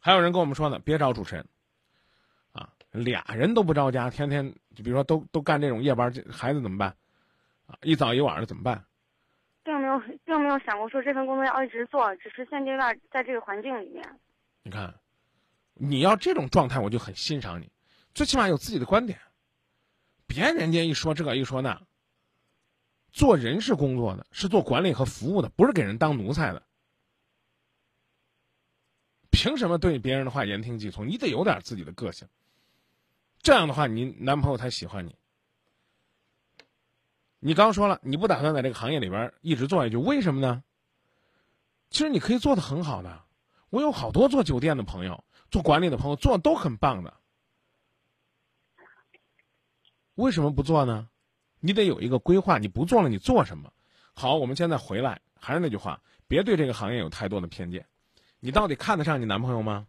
Speaker 1: 还有人跟我们说呢，别找主持人，啊，俩人都不着家，天天就比如说都都干这种夜班，这孩子怎么办？啊，一早一晚的怎么办？
Speaker 5: 并没有，并没有想过说这份工作要一直做，只是现阶段在这个环境里面。
Speaker 1: 你看，你要这种状态，我就很欣赏你，最起码有自己的观点。别人家一说这个一说那，做人事工作的，是做管理和服务的，不是给人当奴才的。凭什么对别人的话言听计从？你得有点自己的个性。这样的话，你男朋友才喜欢你。你刚说了，你不打算在这个行业里边一直做下去，为什么呢？其实你可以做的很好的，我有好多做酒店的朋友，做管理的朋友，做的都很棒的。为什么不做呢？你得有一个规划，你不做了，你做什么？好，我们现在回来，还是那句话，别对这个行业有太多的偏见。你到底看得上你男朋友吗？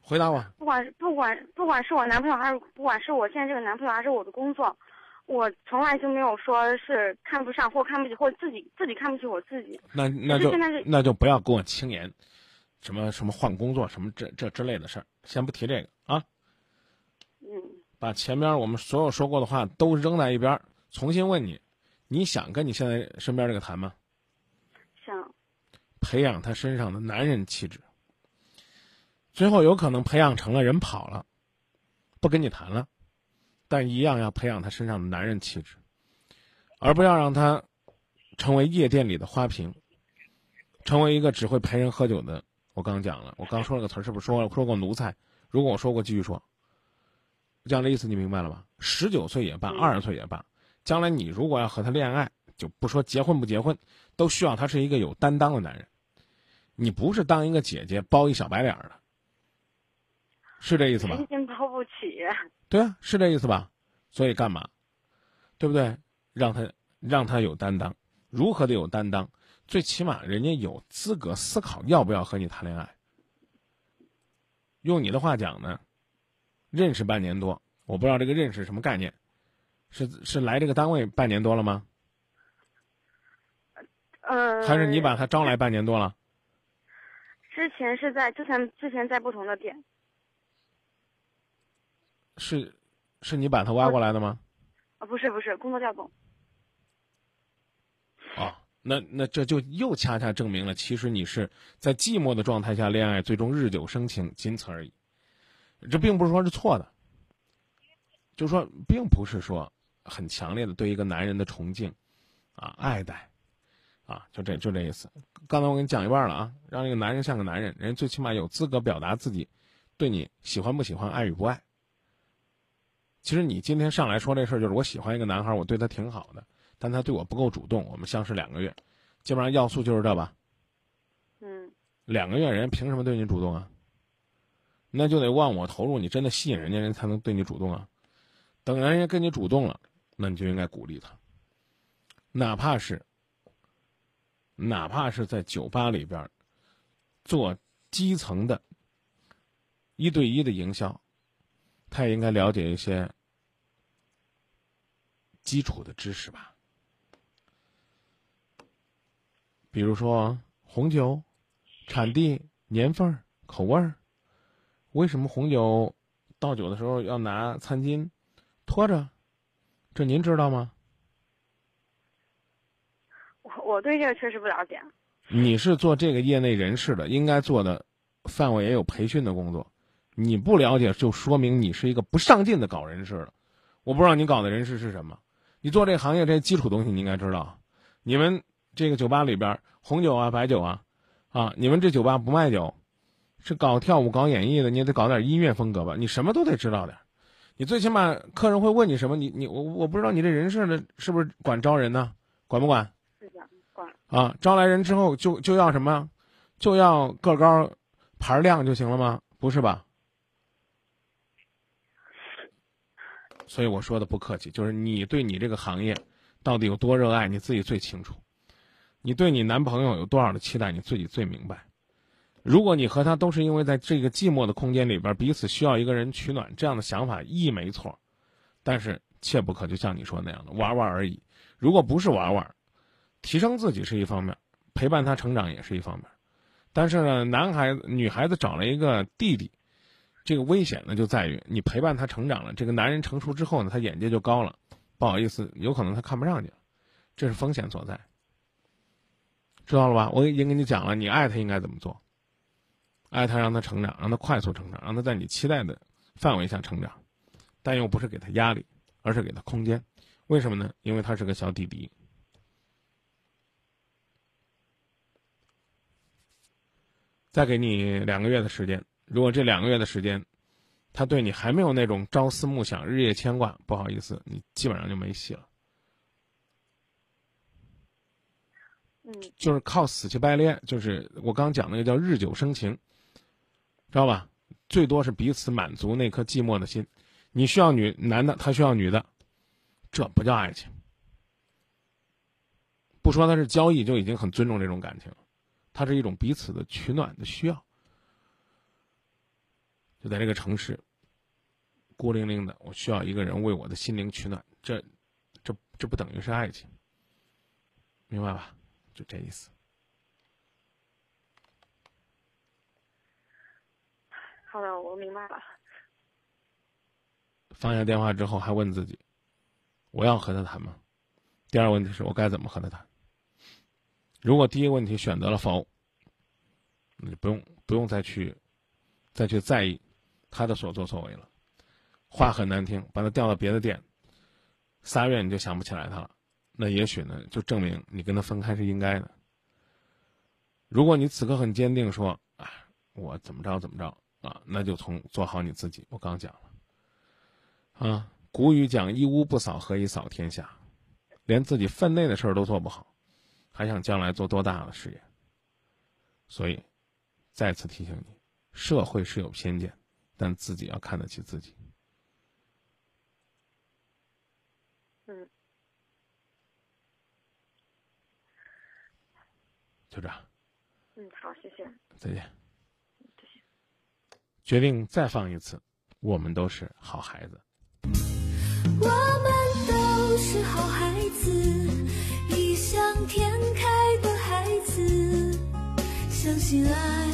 Speaker 1: 回答我。
Speaker 5: 不管不管不管是我男朋友还是不管是我现在这个男朋友还是我的工作，我从来就没有说是看不上或看不起或自己自己看不起我自己。
Speaker 1: 那那就那就不要跟我轻言，什么什么换工作什么这这之类的事儿，先不提这个啊。
Speaker 5: 嗯，
Speaker 1: 把前面我们所有说过的话都扔在一边儿，重新问你，你想跟你现在身边这个谈吗？
Speaker 5: 想
Speaker 1: 培养他身上的男人气质，最后有可能培养成了人跑了，不跟你谈了，但一样要培养他身上的男人气质，而不要让他成为夜店里的花瓶，成为一个只会陪人喝酒的。我刚讲了，我刚说了个词儿，是不是说了说过奴才？如果我说过，继续说。讲的意思你明白了吧？十九岁也罢，
Speaker 6: 嗯
Speaker 1: 二十岁也罢，将来你如果要和他恋爱，就不说结婚不结婚，都需要他是一个有担当的男人。你不是当一个姐姐包一小白脸儿的，是这意思吧？
Speaker 6: 真心包不起。
Speaker 1: 对啊，是这意思吧？所以干嘛？对不对？让他让他有担当，如何的有担当？最起码人家有资格思考要不要和你谈恋爱。用你的话讲呢，认识半年多，我不知道这个认识什么概念，是是来这个单位半年多了吗？
Speaker 6: 嗯。
Speaker 1: 还是你把他招来半年多了？
Speaker 6: 之前是在之前之前在不同的店，
Speaker 1: 是是你把他挖过来的吗？
Speaker 6: 啊不是不是工作调动。
Speaker 1: 哦，那那这就又恰恰证明了，其实你是在寂寞的状态下恋爱，最终日久生情，仅此而已。这并不是说是错的，就说并不是说很强烈的对一个男人的崇敬，啊，爱戴，啊，就这就这意思。刚才我给你讲一半了啊，让这个男人像个男人，人最起码有资格表达自己对你喜欢不喜欢、爱与不爱。其实你今天上来说这事儿，就是我喜欢一个男孩，我对他挺好的。但他对我不够主动，我们相识两个月，基本上要素就是这吧。
Speaker 6: 嗯
Speaker 1: 两个月人凭什么对你主动啊？那就得忘我投入，你真的吸引人家，人才能对你主动啊。等人家跟你主动了，那你就应该鼓励他，哪怕是，哪怕是在酒吧里边做基层的一对一的营销，他也应该了解一些基础的知识吧。比如说红酒、产地、年份、口味儿，为什么红酒倒酒的时候要拿餐巾托着？这您知道吗？
Speaker 6: 我我对这个确实不了解。
Speaker 1: 你是做这个业内人士的，应该做的范围也有培训的工作。你不了解，就说明你是一个不上进的搞人事的。我不知道你搞的人事是什么。你做这个行业，这些基础东西你应该知道。你们这个酒吧里边，红酒啊、白酒啊，啊，你们这酒吧不卖酒，是搞跳舞、搞演艺的，你也得搞点音乐风格吧？你什么都得知道点。你最起码客人会问你什么？你你我我不知道你这人事的是不是管招人呢？管不管？
Speaker 6: 是的，管。
Speaker 1: 啊，招来人之后就就要什么？就要个高、牌亮就行了吗？不是吧？所以我说的不客气，就是你对你这个行业到底有多热爱，你自己最清楚。你对你男朋友有多少的期待，你自己最明白。如果你和他都是因为在这个寂寞的空间里边彼此需要一个人取暖，这样的想法亦没错，但是切不可就像你说那样的玩玩而已。如果不是玩玩，提升自己是一方面，陪伴他成长也是一方面。但是呢，男孩子、女孩子找了一个弟弟，这个危险呢就在于你陪伴他成长了，这个男人成熟之后呢，他眼界就高了，不好意思，有可能他看不上你了，这是风险所在。知道了吧？我已经跟你讲了，你爱他应该怎么做。爱他，让他成长，让他快速成长，让他在你期待的范围下成长，但又不是给他压力，而是给他空间。为什么呢？因为他是个小弟弟。再给你两个月的时间，如果这两个月的时间，他对你还没有那种朝思暮想、日夜牵挂，不好意思，你基本上就没戏了。
Speaker 6: 嗯
Speaker 1: 就是靠死乞白赖，就是我刚讲那个叫日久生情，知道吧？最多是彼此满足那颗寂寞的心。你需要女男的，他需要女的，这不叫爱情。不说他是交易，就已经很尊重这种感情。它是一种彼此的取暖的需要。就在这个城市，孤零零的，我需要一个人为我的心灵取暖。这，这，这不等于是爱情，明白吧？就这意思。
Speaker 6: 好的，我明白了。
Speaker 1: 放下电话之后，还问自己：我要和他谈吗？第二个问题是我该怎么和他谈？如果第一个问题选择了否，你不用不用再去再去在意他的所作所为了。话很难听，把他调到别的店，仨月你就想不起来他了。那也许呢，就证明你跟他分开是应该的。如果你此刻很坚定说啊，我怎么着怎么着啊，那就从做好你自己。我刚讲了，啊，古语讲“一屋不扫，何以扫天下”，连自己分内的事儿都做不好，还想将来做多大的事业？所以，再次提醒你，社会是有偏见，但自己要看得起自己。
Speaker 6: 嗯，
Speaker 1: 就这样，
Speaker 6: 嗯，好，谢谢。
Speaker 1: 再见。决定再放一次，我们都是好孩子。
Speaker 4: 我们都是好孩子，异想天开的孩子，相信爱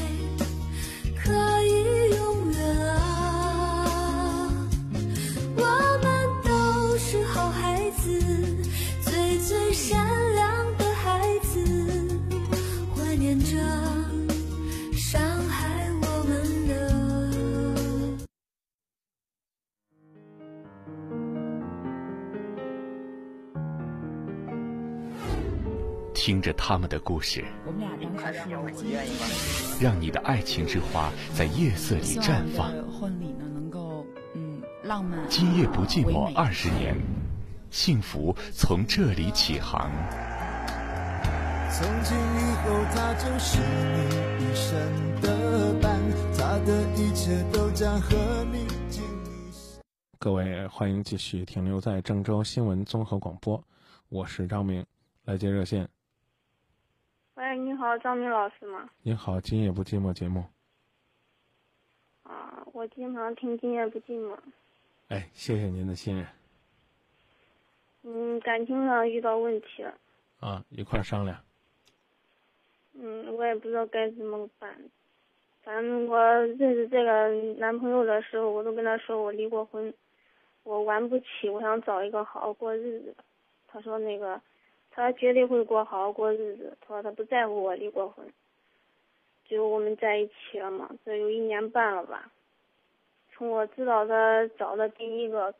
Speaker 7: 听着他们的故事，
Speaker 8: 我们俩当时是
Speaker 7: 让你的爱情之花在夜色里绽放。
Speaker 8: 望的婚礼呢能够嗯浪漫。
Speaker 7: 今夜不寂寞二十年，幸福从这里起航。
Speaker 9: 从今以后，他就是你一生的伴，他的一切都将和你紧密相
Speaker 1: 各位，欢迎继续停留在郑州新闻综合广播，我是张明，来接热线。
Speaker 6: 喂，你好，张明老师吗？
Speaker 1: 你好，今夜不寂寞节目。
Speaker 6: 啊，我经常听《今夜不寂寞》。
Speaker 1: 哎，谢谢您的信任
Speaker 6: 嗯，感情上遇到问题了，
Speaker 1: 啊，一块儿商量。
Speaker 6: 嗯，我也不知道该怎么办。反正我认识这个男朋友的时候，我都跟他说我离过婚，我玩不起，我想找一个好好过日子的。他说那个，他绝对会过好好过日子。他说他不在乎我离过婚，就我们在一起了嘛，这有一年半了吧。从我知道他找的第一个，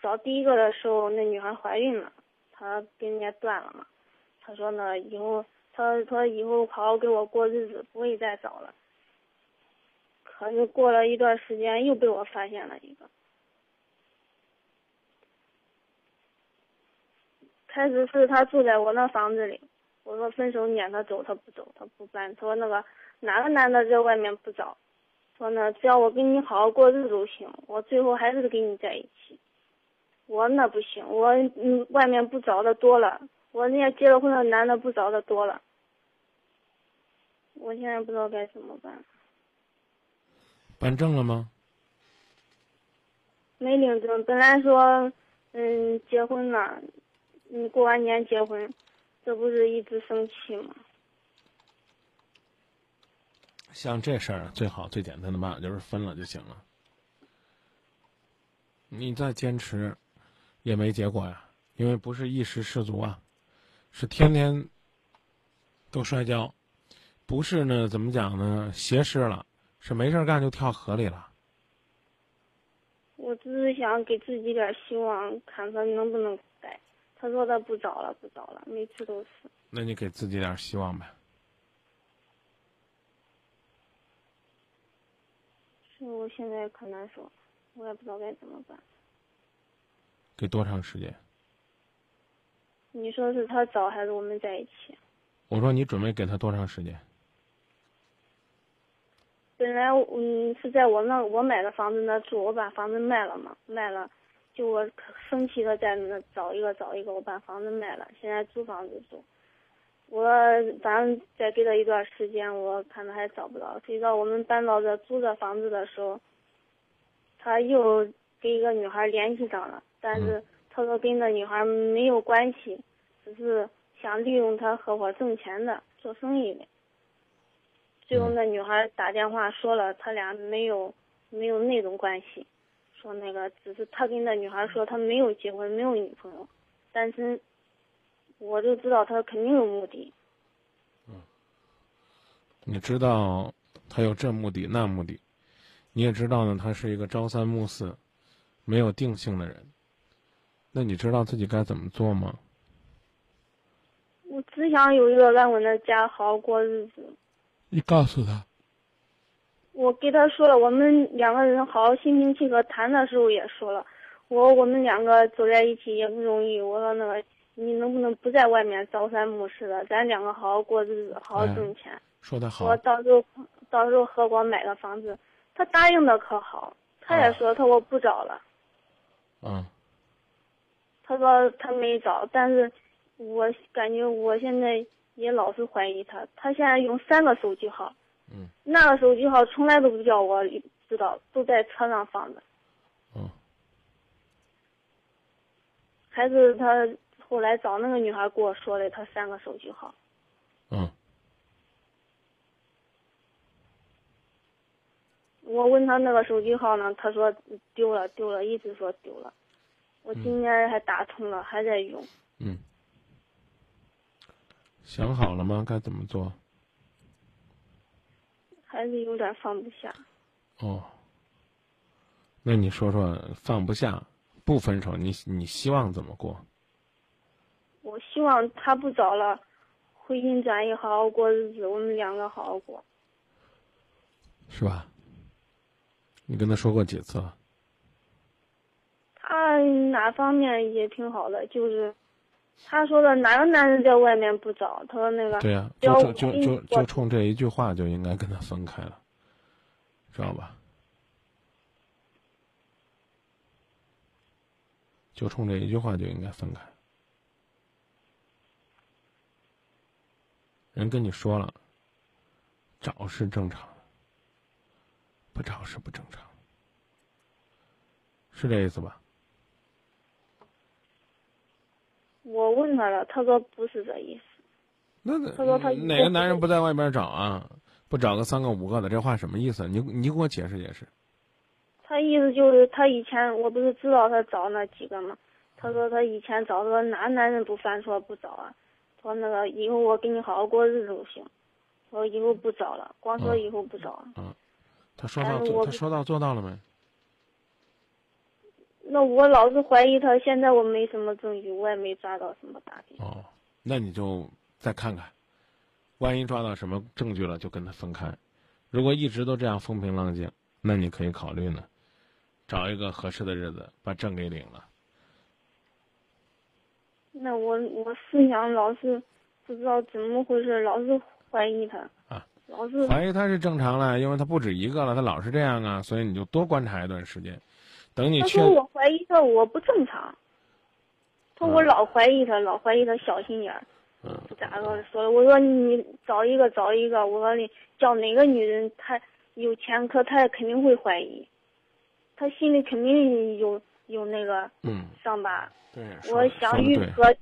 Speaker 6: 找第一个的时候，那女孩怀孕了，他跟人家断了嘛。他说呢，以后他他说以后好好给我过日子，不会再找了。可是过了一段时间，又被我发现了一个。开始是他住在我那房子里，我说分手撵他走，他不走，他不搬。他说那个哪个男的在外面不找，说呢只要我跟你好好过日子就行，我最后还是跟你在一起。我那不行，我嗯外面不找的多了，我那些结了婚的男的不找的多了，我现在不知道该怎么办。
Speaker 1: 办证了吗？
Speaker 6: 没领证，本来说嗯结婚了，嗯过完年结婚，这不是一直生气吗？
Speaker 1: 像这事儿，最好最简单的办法就是分了就行了。你再坚持，也没结果呀，因为不是一时失足啊，是天天都摔跤，不是呢怎么讲呢？斜失了，是没事儿干就跳河里了。
Speaker 6: 我只是想给自己点希望，看看能不能改。他说他不找了，不找了，每次都是。
Speaker 1: 那你给自己点希望呗。
Speaker 6: 所以我现在可难受，我也不知道该怎么办。
Speaker 1: 给多长时间？
Speaker 6: 你说是他找还是我们在一起？
Speaker 1: 我说你准备给他多长时间？
Speaker 6: 本来嗯是在我那我买的房子那住，我把房子卖了嘛，卖了，就我生气的在那找一个找一个，我把房子卖了，现在租房子住。我反正再给他一段时间，我看他还找不到。谁知道我们搬到这租这房子的时候，他又跟一个女孩联系上了，但是他说跟那女孩没有关系，只是想利用他合伙挣钱的，做生意的。最后那女孩打电话说了，他俩没有没有那种关系，说那个只是他跟那女孩说他没有结婚，没有女朋友，单身。我就知道他肯定有目的。
Speaker 1: 嗯你知道他有这目的那目的，你也知道呢，他是一个朝三暮四、没有定性的人。那你知道自己该怎么做吗？
Speaker 6: 我只想有一个安稳的家，好好过日子。
Speaker 1: 你告诉他，
Speaker 6: 我给他说了，我们两个人好好心平气和谈的时候也说了，我我们两个走在一起也不容易。我说那个你能不能不在外面朝三暮四的，咱两个好好过日子，好好挣钱。
Speaker 1: 说的好。
Speaker 6: 我到时候到时候合伙买个房子，他答应的可好，他也说他我不找了。
Speaker 1: 嗯。
Speaker 6: 他说他没找，但是我感觉我现在也老是怀疑他。他现在用三个手机号。
Speaker 1: 嗯，
Speaker 6: 那个手机号从来都不叫我知道，都在车上放着。
Speaker 1: 嗯。
Speaker 6: 还是他后来找那个女孩跟我说的，他三个手机号。
Speaker 1: 嗯。
Speaker 6: 我问他那个手机号呢，他说丢了，丢了，一直说丢了。我今天还打通了，还在用。
Speaker 1: 嗯。想好了吗？该怎么做？
Speaker 6: 还是有点放不下。
Speaker 1: 哦，那你说说放不下，不分手，你你希望怎么过？
Speaker 6: 我希望他不找了，回心转意，好好过日子，我们两个好好过。
Speaker 1: 是吧？你跟他说过几次了？
Speaker 6: 他哪方面也挺好的，就是。他说的哪个男人在外面不找？他说那个
Speaker 1: 对呀，就就就就冲这一句话就应该跟他分开了，知道吧？就冲这一句话就应该分开。人跟你说了，找是正常的，不找是不正常，是这意思吧？
Speaker 6: 我问他了，他说不是这意思。
Speaker 1: 那
Speaker 6: 他说他
Speaker 1: 哪个男人不在外边找啊？不找个三个五个的，这话什么意思？你你给我解释解释。
Speaker 6: 他意思就是他以前我不是知道他找那几个吗？他说他以前找个哪男人不犯错不找啊？说那个以后我跟你好好过日子就行。说以后不找了，光说以后不找。
Speaker 1: 嗯，他说到做，他说到做到了没？
Speaker 6: 那我老是怀疑他，现在我没什么证据，我也没抓到什么大的。
Speaker 1: 哦，那你就再看看，万一抓到什么证据了，就跟他分开。如果一直都这样风平浪静，那你可以考虑呢，找一个合适的日子把证给领了。
Speaker 6: 那我我思想老是不知道怎么回事，老是怀疑他
Speaker 1: 啊，
Speaker 6: 老是
Speaker 1: 怀疑他是正常了，因为他不止一个了，他老是这样啊，所以你就多观察一段时间。等你去。
Speaker 6: 他说我怀疑他，我不正常。他说我老怀疑他，老怀疑他小心眼儿。
Speaker 1: 嗯。
Speaker 6: 咋个说的？我说你找一个找一个，我说你叫哪个女人，她有前科，她也肯定会怀疑。他心里肯定有有那个伤疤。
Speaker 1: 对。
Speaker 6: 我想愈合，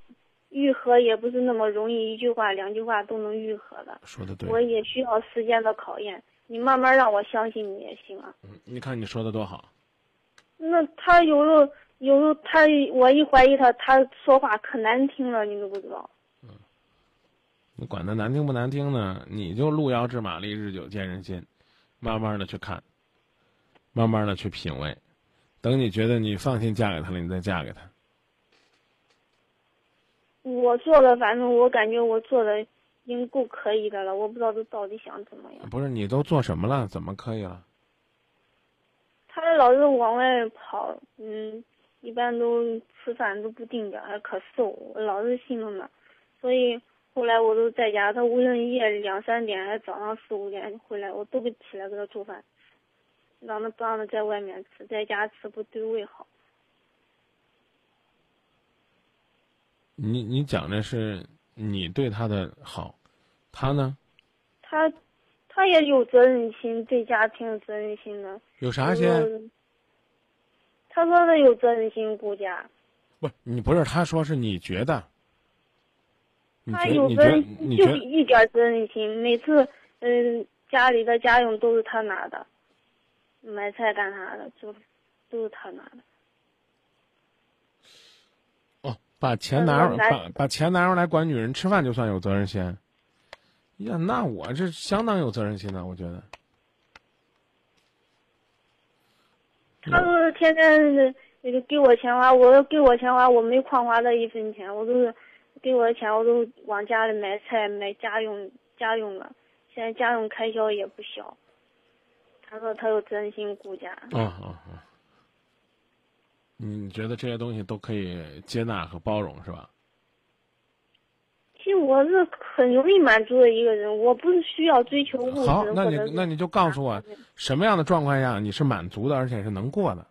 Speaker 6: 愈合也不是那么容易，一句话两句话都能愈合的。
Speaker 1: 说的对。
Speaker 6: 我也需要时间的考验，你慢慢让我相信你也行啊。
Speaker 1: 嗯，你看你说的多好。
Speaker 6: 那他有时候，有时候他我一怀疑他，他说话可难听了，你都不知道。
Speaker 1: 嗯，你管他难听不难听呢？你就路遥知马力，日久见人心，慢慢的去看，慢慢的去品味，等你觉得你放心嫁给他了，你再嫁给他。
Speaker 6: 我做的，反正我感觉我做的已经够可以的了，我不知道他到底想怎么样。
Speaker 1: 不是你都做什么了？怎么可以了？
Speaker 6: 他老是往外跑，嗯，一般都吃饭都不定点，还可瘦，我老是心疼他，所以后来我都在家，他无论夜两三点还是早上四五点回来，我都给起来给他做饭，让他不让他在外面吃，在家吃不对胃好。
Speaker 1: 你你讲的是你对他的好，他呢？
Speaker 6: 他。他也有责任心，对家庭有责任心的。
Speaker 1: 有啥心？
Speaker 6: 他说他有责任心顾家。
Speaker 1: 不，你不是他说是你觉得。
Speaker 6: 他有责任心，就一点责任心。每次，嗯，家里的家用都是他拿的，买菜干啥的，就都是他拿的。
Speaker 1: 哦，把钱拿把把钱拿出来管女人吃饭，就算有责任心。呀，那我这相当有责任心的，我觉得。
Speaker 6: 他都是天天那个给我钱花，我给我钱花，我没狂花他一分钱，我都是给我的钱，我都往家里买菜、买家用家用了。现在家用开销也不小，他说他有真心顾家。
Speaker 1: 啊啊啊！你觉得这些东西都可以接纳和包容是吧？
Speaker 6: 我是很容易满足的一个人，我不是需要追求物质。
Speaker 1: 好，那你那你就告诉我，什么样的状况下你是满足的，而且是能过的？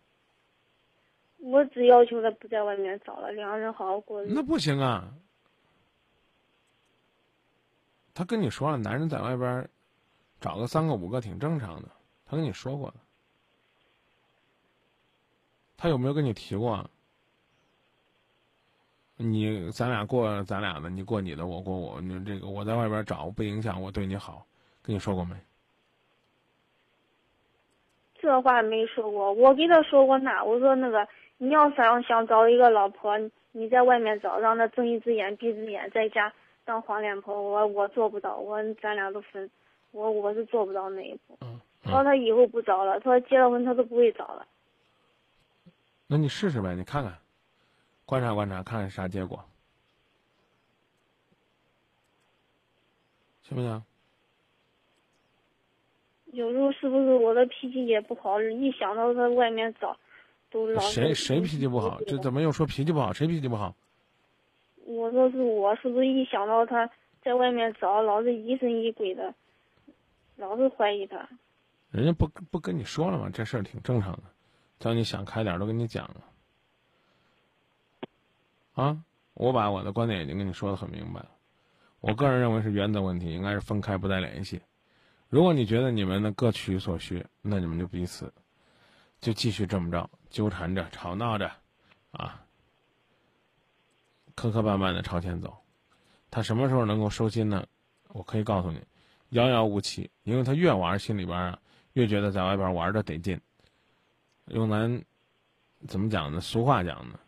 Speaker 6: 我只要求他不在外面找了，两个人好好过日子。
Speaker 1: 那不行啊！他跟你说了，男人在外边儿找个三个五个挺正常的，他跟你说过的。他有没有跟你提过啊？你咱俩过咱俩的，你过你的，我过我，你这个我在外边找不影响我对你好，跟你说过没？
Speaker 6: 这话没说过，我跟他说过那，我说那个你要想想找一个老婆，你在外面找，让他睁一只眼闭一只眼，在家当黄脸婆，我我做不到，我咱俩都分，我我是做不到那一步。
Speaker 1: 嗯
Speaker 6: 他说他以后不找了，他说结了婚他都不会找了。
Speaker 1: 那你试试呗，你看看，观察观察，看看啥结果，行不行？
Speaker 6: 有时候是不是我的脾气也不好？一想到他外面找，都老是
Speaker 1: 谁谁脾气不好？这怎么又说脾气不好？谁脾气不好？
Speaker 6: 我说是我，是不是一想到他在外面找，老是疑神疑鬼的，老是怀疑他。
Speaker 1: 人家不不跟你说了吗？这事儿挺正常的，叫你想开点儿都跟你讲了。啊，我把我的观点已经跟你说的很明白了。我个人认为是原则问题，应该是分开不再联系。如果你觉得你们呢各取所需，那你们就彼此就继续这么着纠缠着、吵闹着，啊，磕磕绊绊的朝前走。他什么时候能够收心呢？我可以告诉你，遥遥无期，因为他越玩心里边啊越觉得在外边玩的得劲。用咱怎么讲呢？俗话讲呢，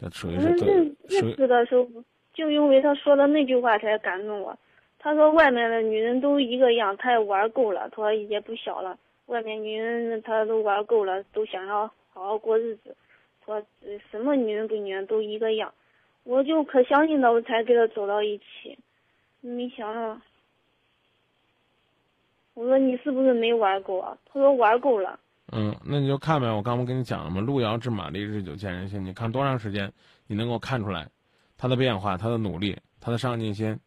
Speaker 1: 这属于是
Speaker 6: 认识的时候，就因为他说的那句话才感动我。他说外面的女人都一个样，他也玩够了，他说也不小了，外面女人他都玩够了，都想要好好过日子。说呃什么女人跟女人都一个样，我就可相信他，我才跟他走到一起。没想到，我说你是不是没玩够啊？他说玩够了。
Speaker 1: 嗯，那你就看呗，我刚不跟你讲了吗？路遥知马力，日久见人心。你看多长时间，你能够看出来他的变化、他的努力、他的上进心，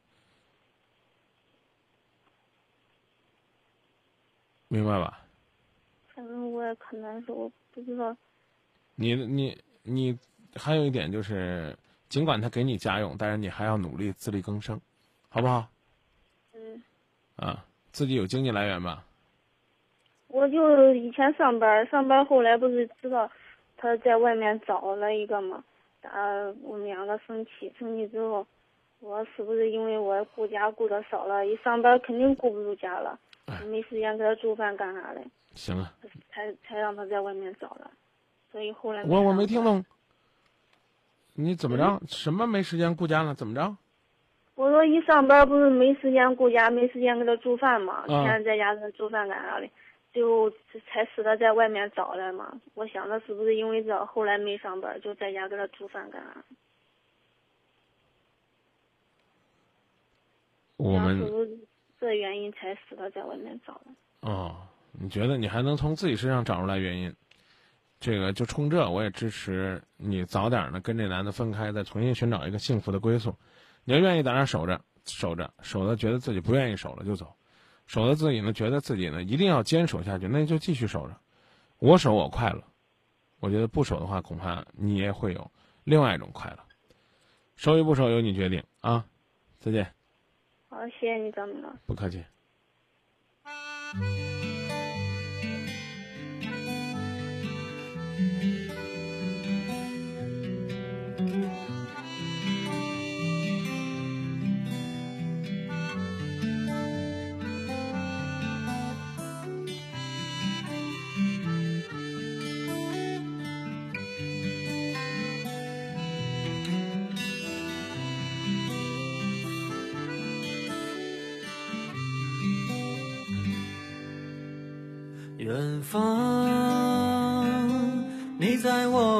Speaker 1: 明白吧？
Speaker 6: 反正我也可难受，我不知道。
Speaker 1: 你你你还有一点就是，尽管他给你家用，但是你还要努力自力更生，好不好？
Speaker 6: 嗯，
Speaker 1: 啊，自己有经济来源吧？
Speaker 6: 我就以前上班，上班后来不是知道他在外面找了一个嘛，打我们两个生气，生气之后，我是不是因为我顾家顾的少了，一上班肯定顾不住家了，没时间给他做饭干啥的，
Speaker 1: 行啊，
Speaker 6: 才才让他在外面找了，所以后来
Speaker 1: 我我没听懂，你怎么着？什么没时间顾家了？怎么着？
Speaker 6: 我说一上班不是没时间顾家，没时间给他做饭嘛，
Speaker 1: 啊
Speaker 6: 天天在家给他做饭干啥的，最后才使他在外面找来嘛。我想着是不是因为这，后来没上班，就在家给他煮饭干啥？
Speaker 1: 我们
Speaker 6: 是不是这原因才使他在外面找的？
Speaker 1: 哦，你觉得你还能从自己身上找出来原因？这个就冲这，我也支持你早点呢跟这男的分开，再重新寻找一个幸福的归宿。你要愿意在那守着，守着，守着觉得自己不愿意守了就走，守着自己呢觉得自己呢一定要坚守下去，那就继续守着。我守我快乐，我觉得不守的话，恐怕你也会有另外一种快乐。守与不守由你决定啊！再见，
Speaker 6: 好，谢谢你，张明老师。
Speaker 1: 不客气。
Speaker 9: 远方，你在我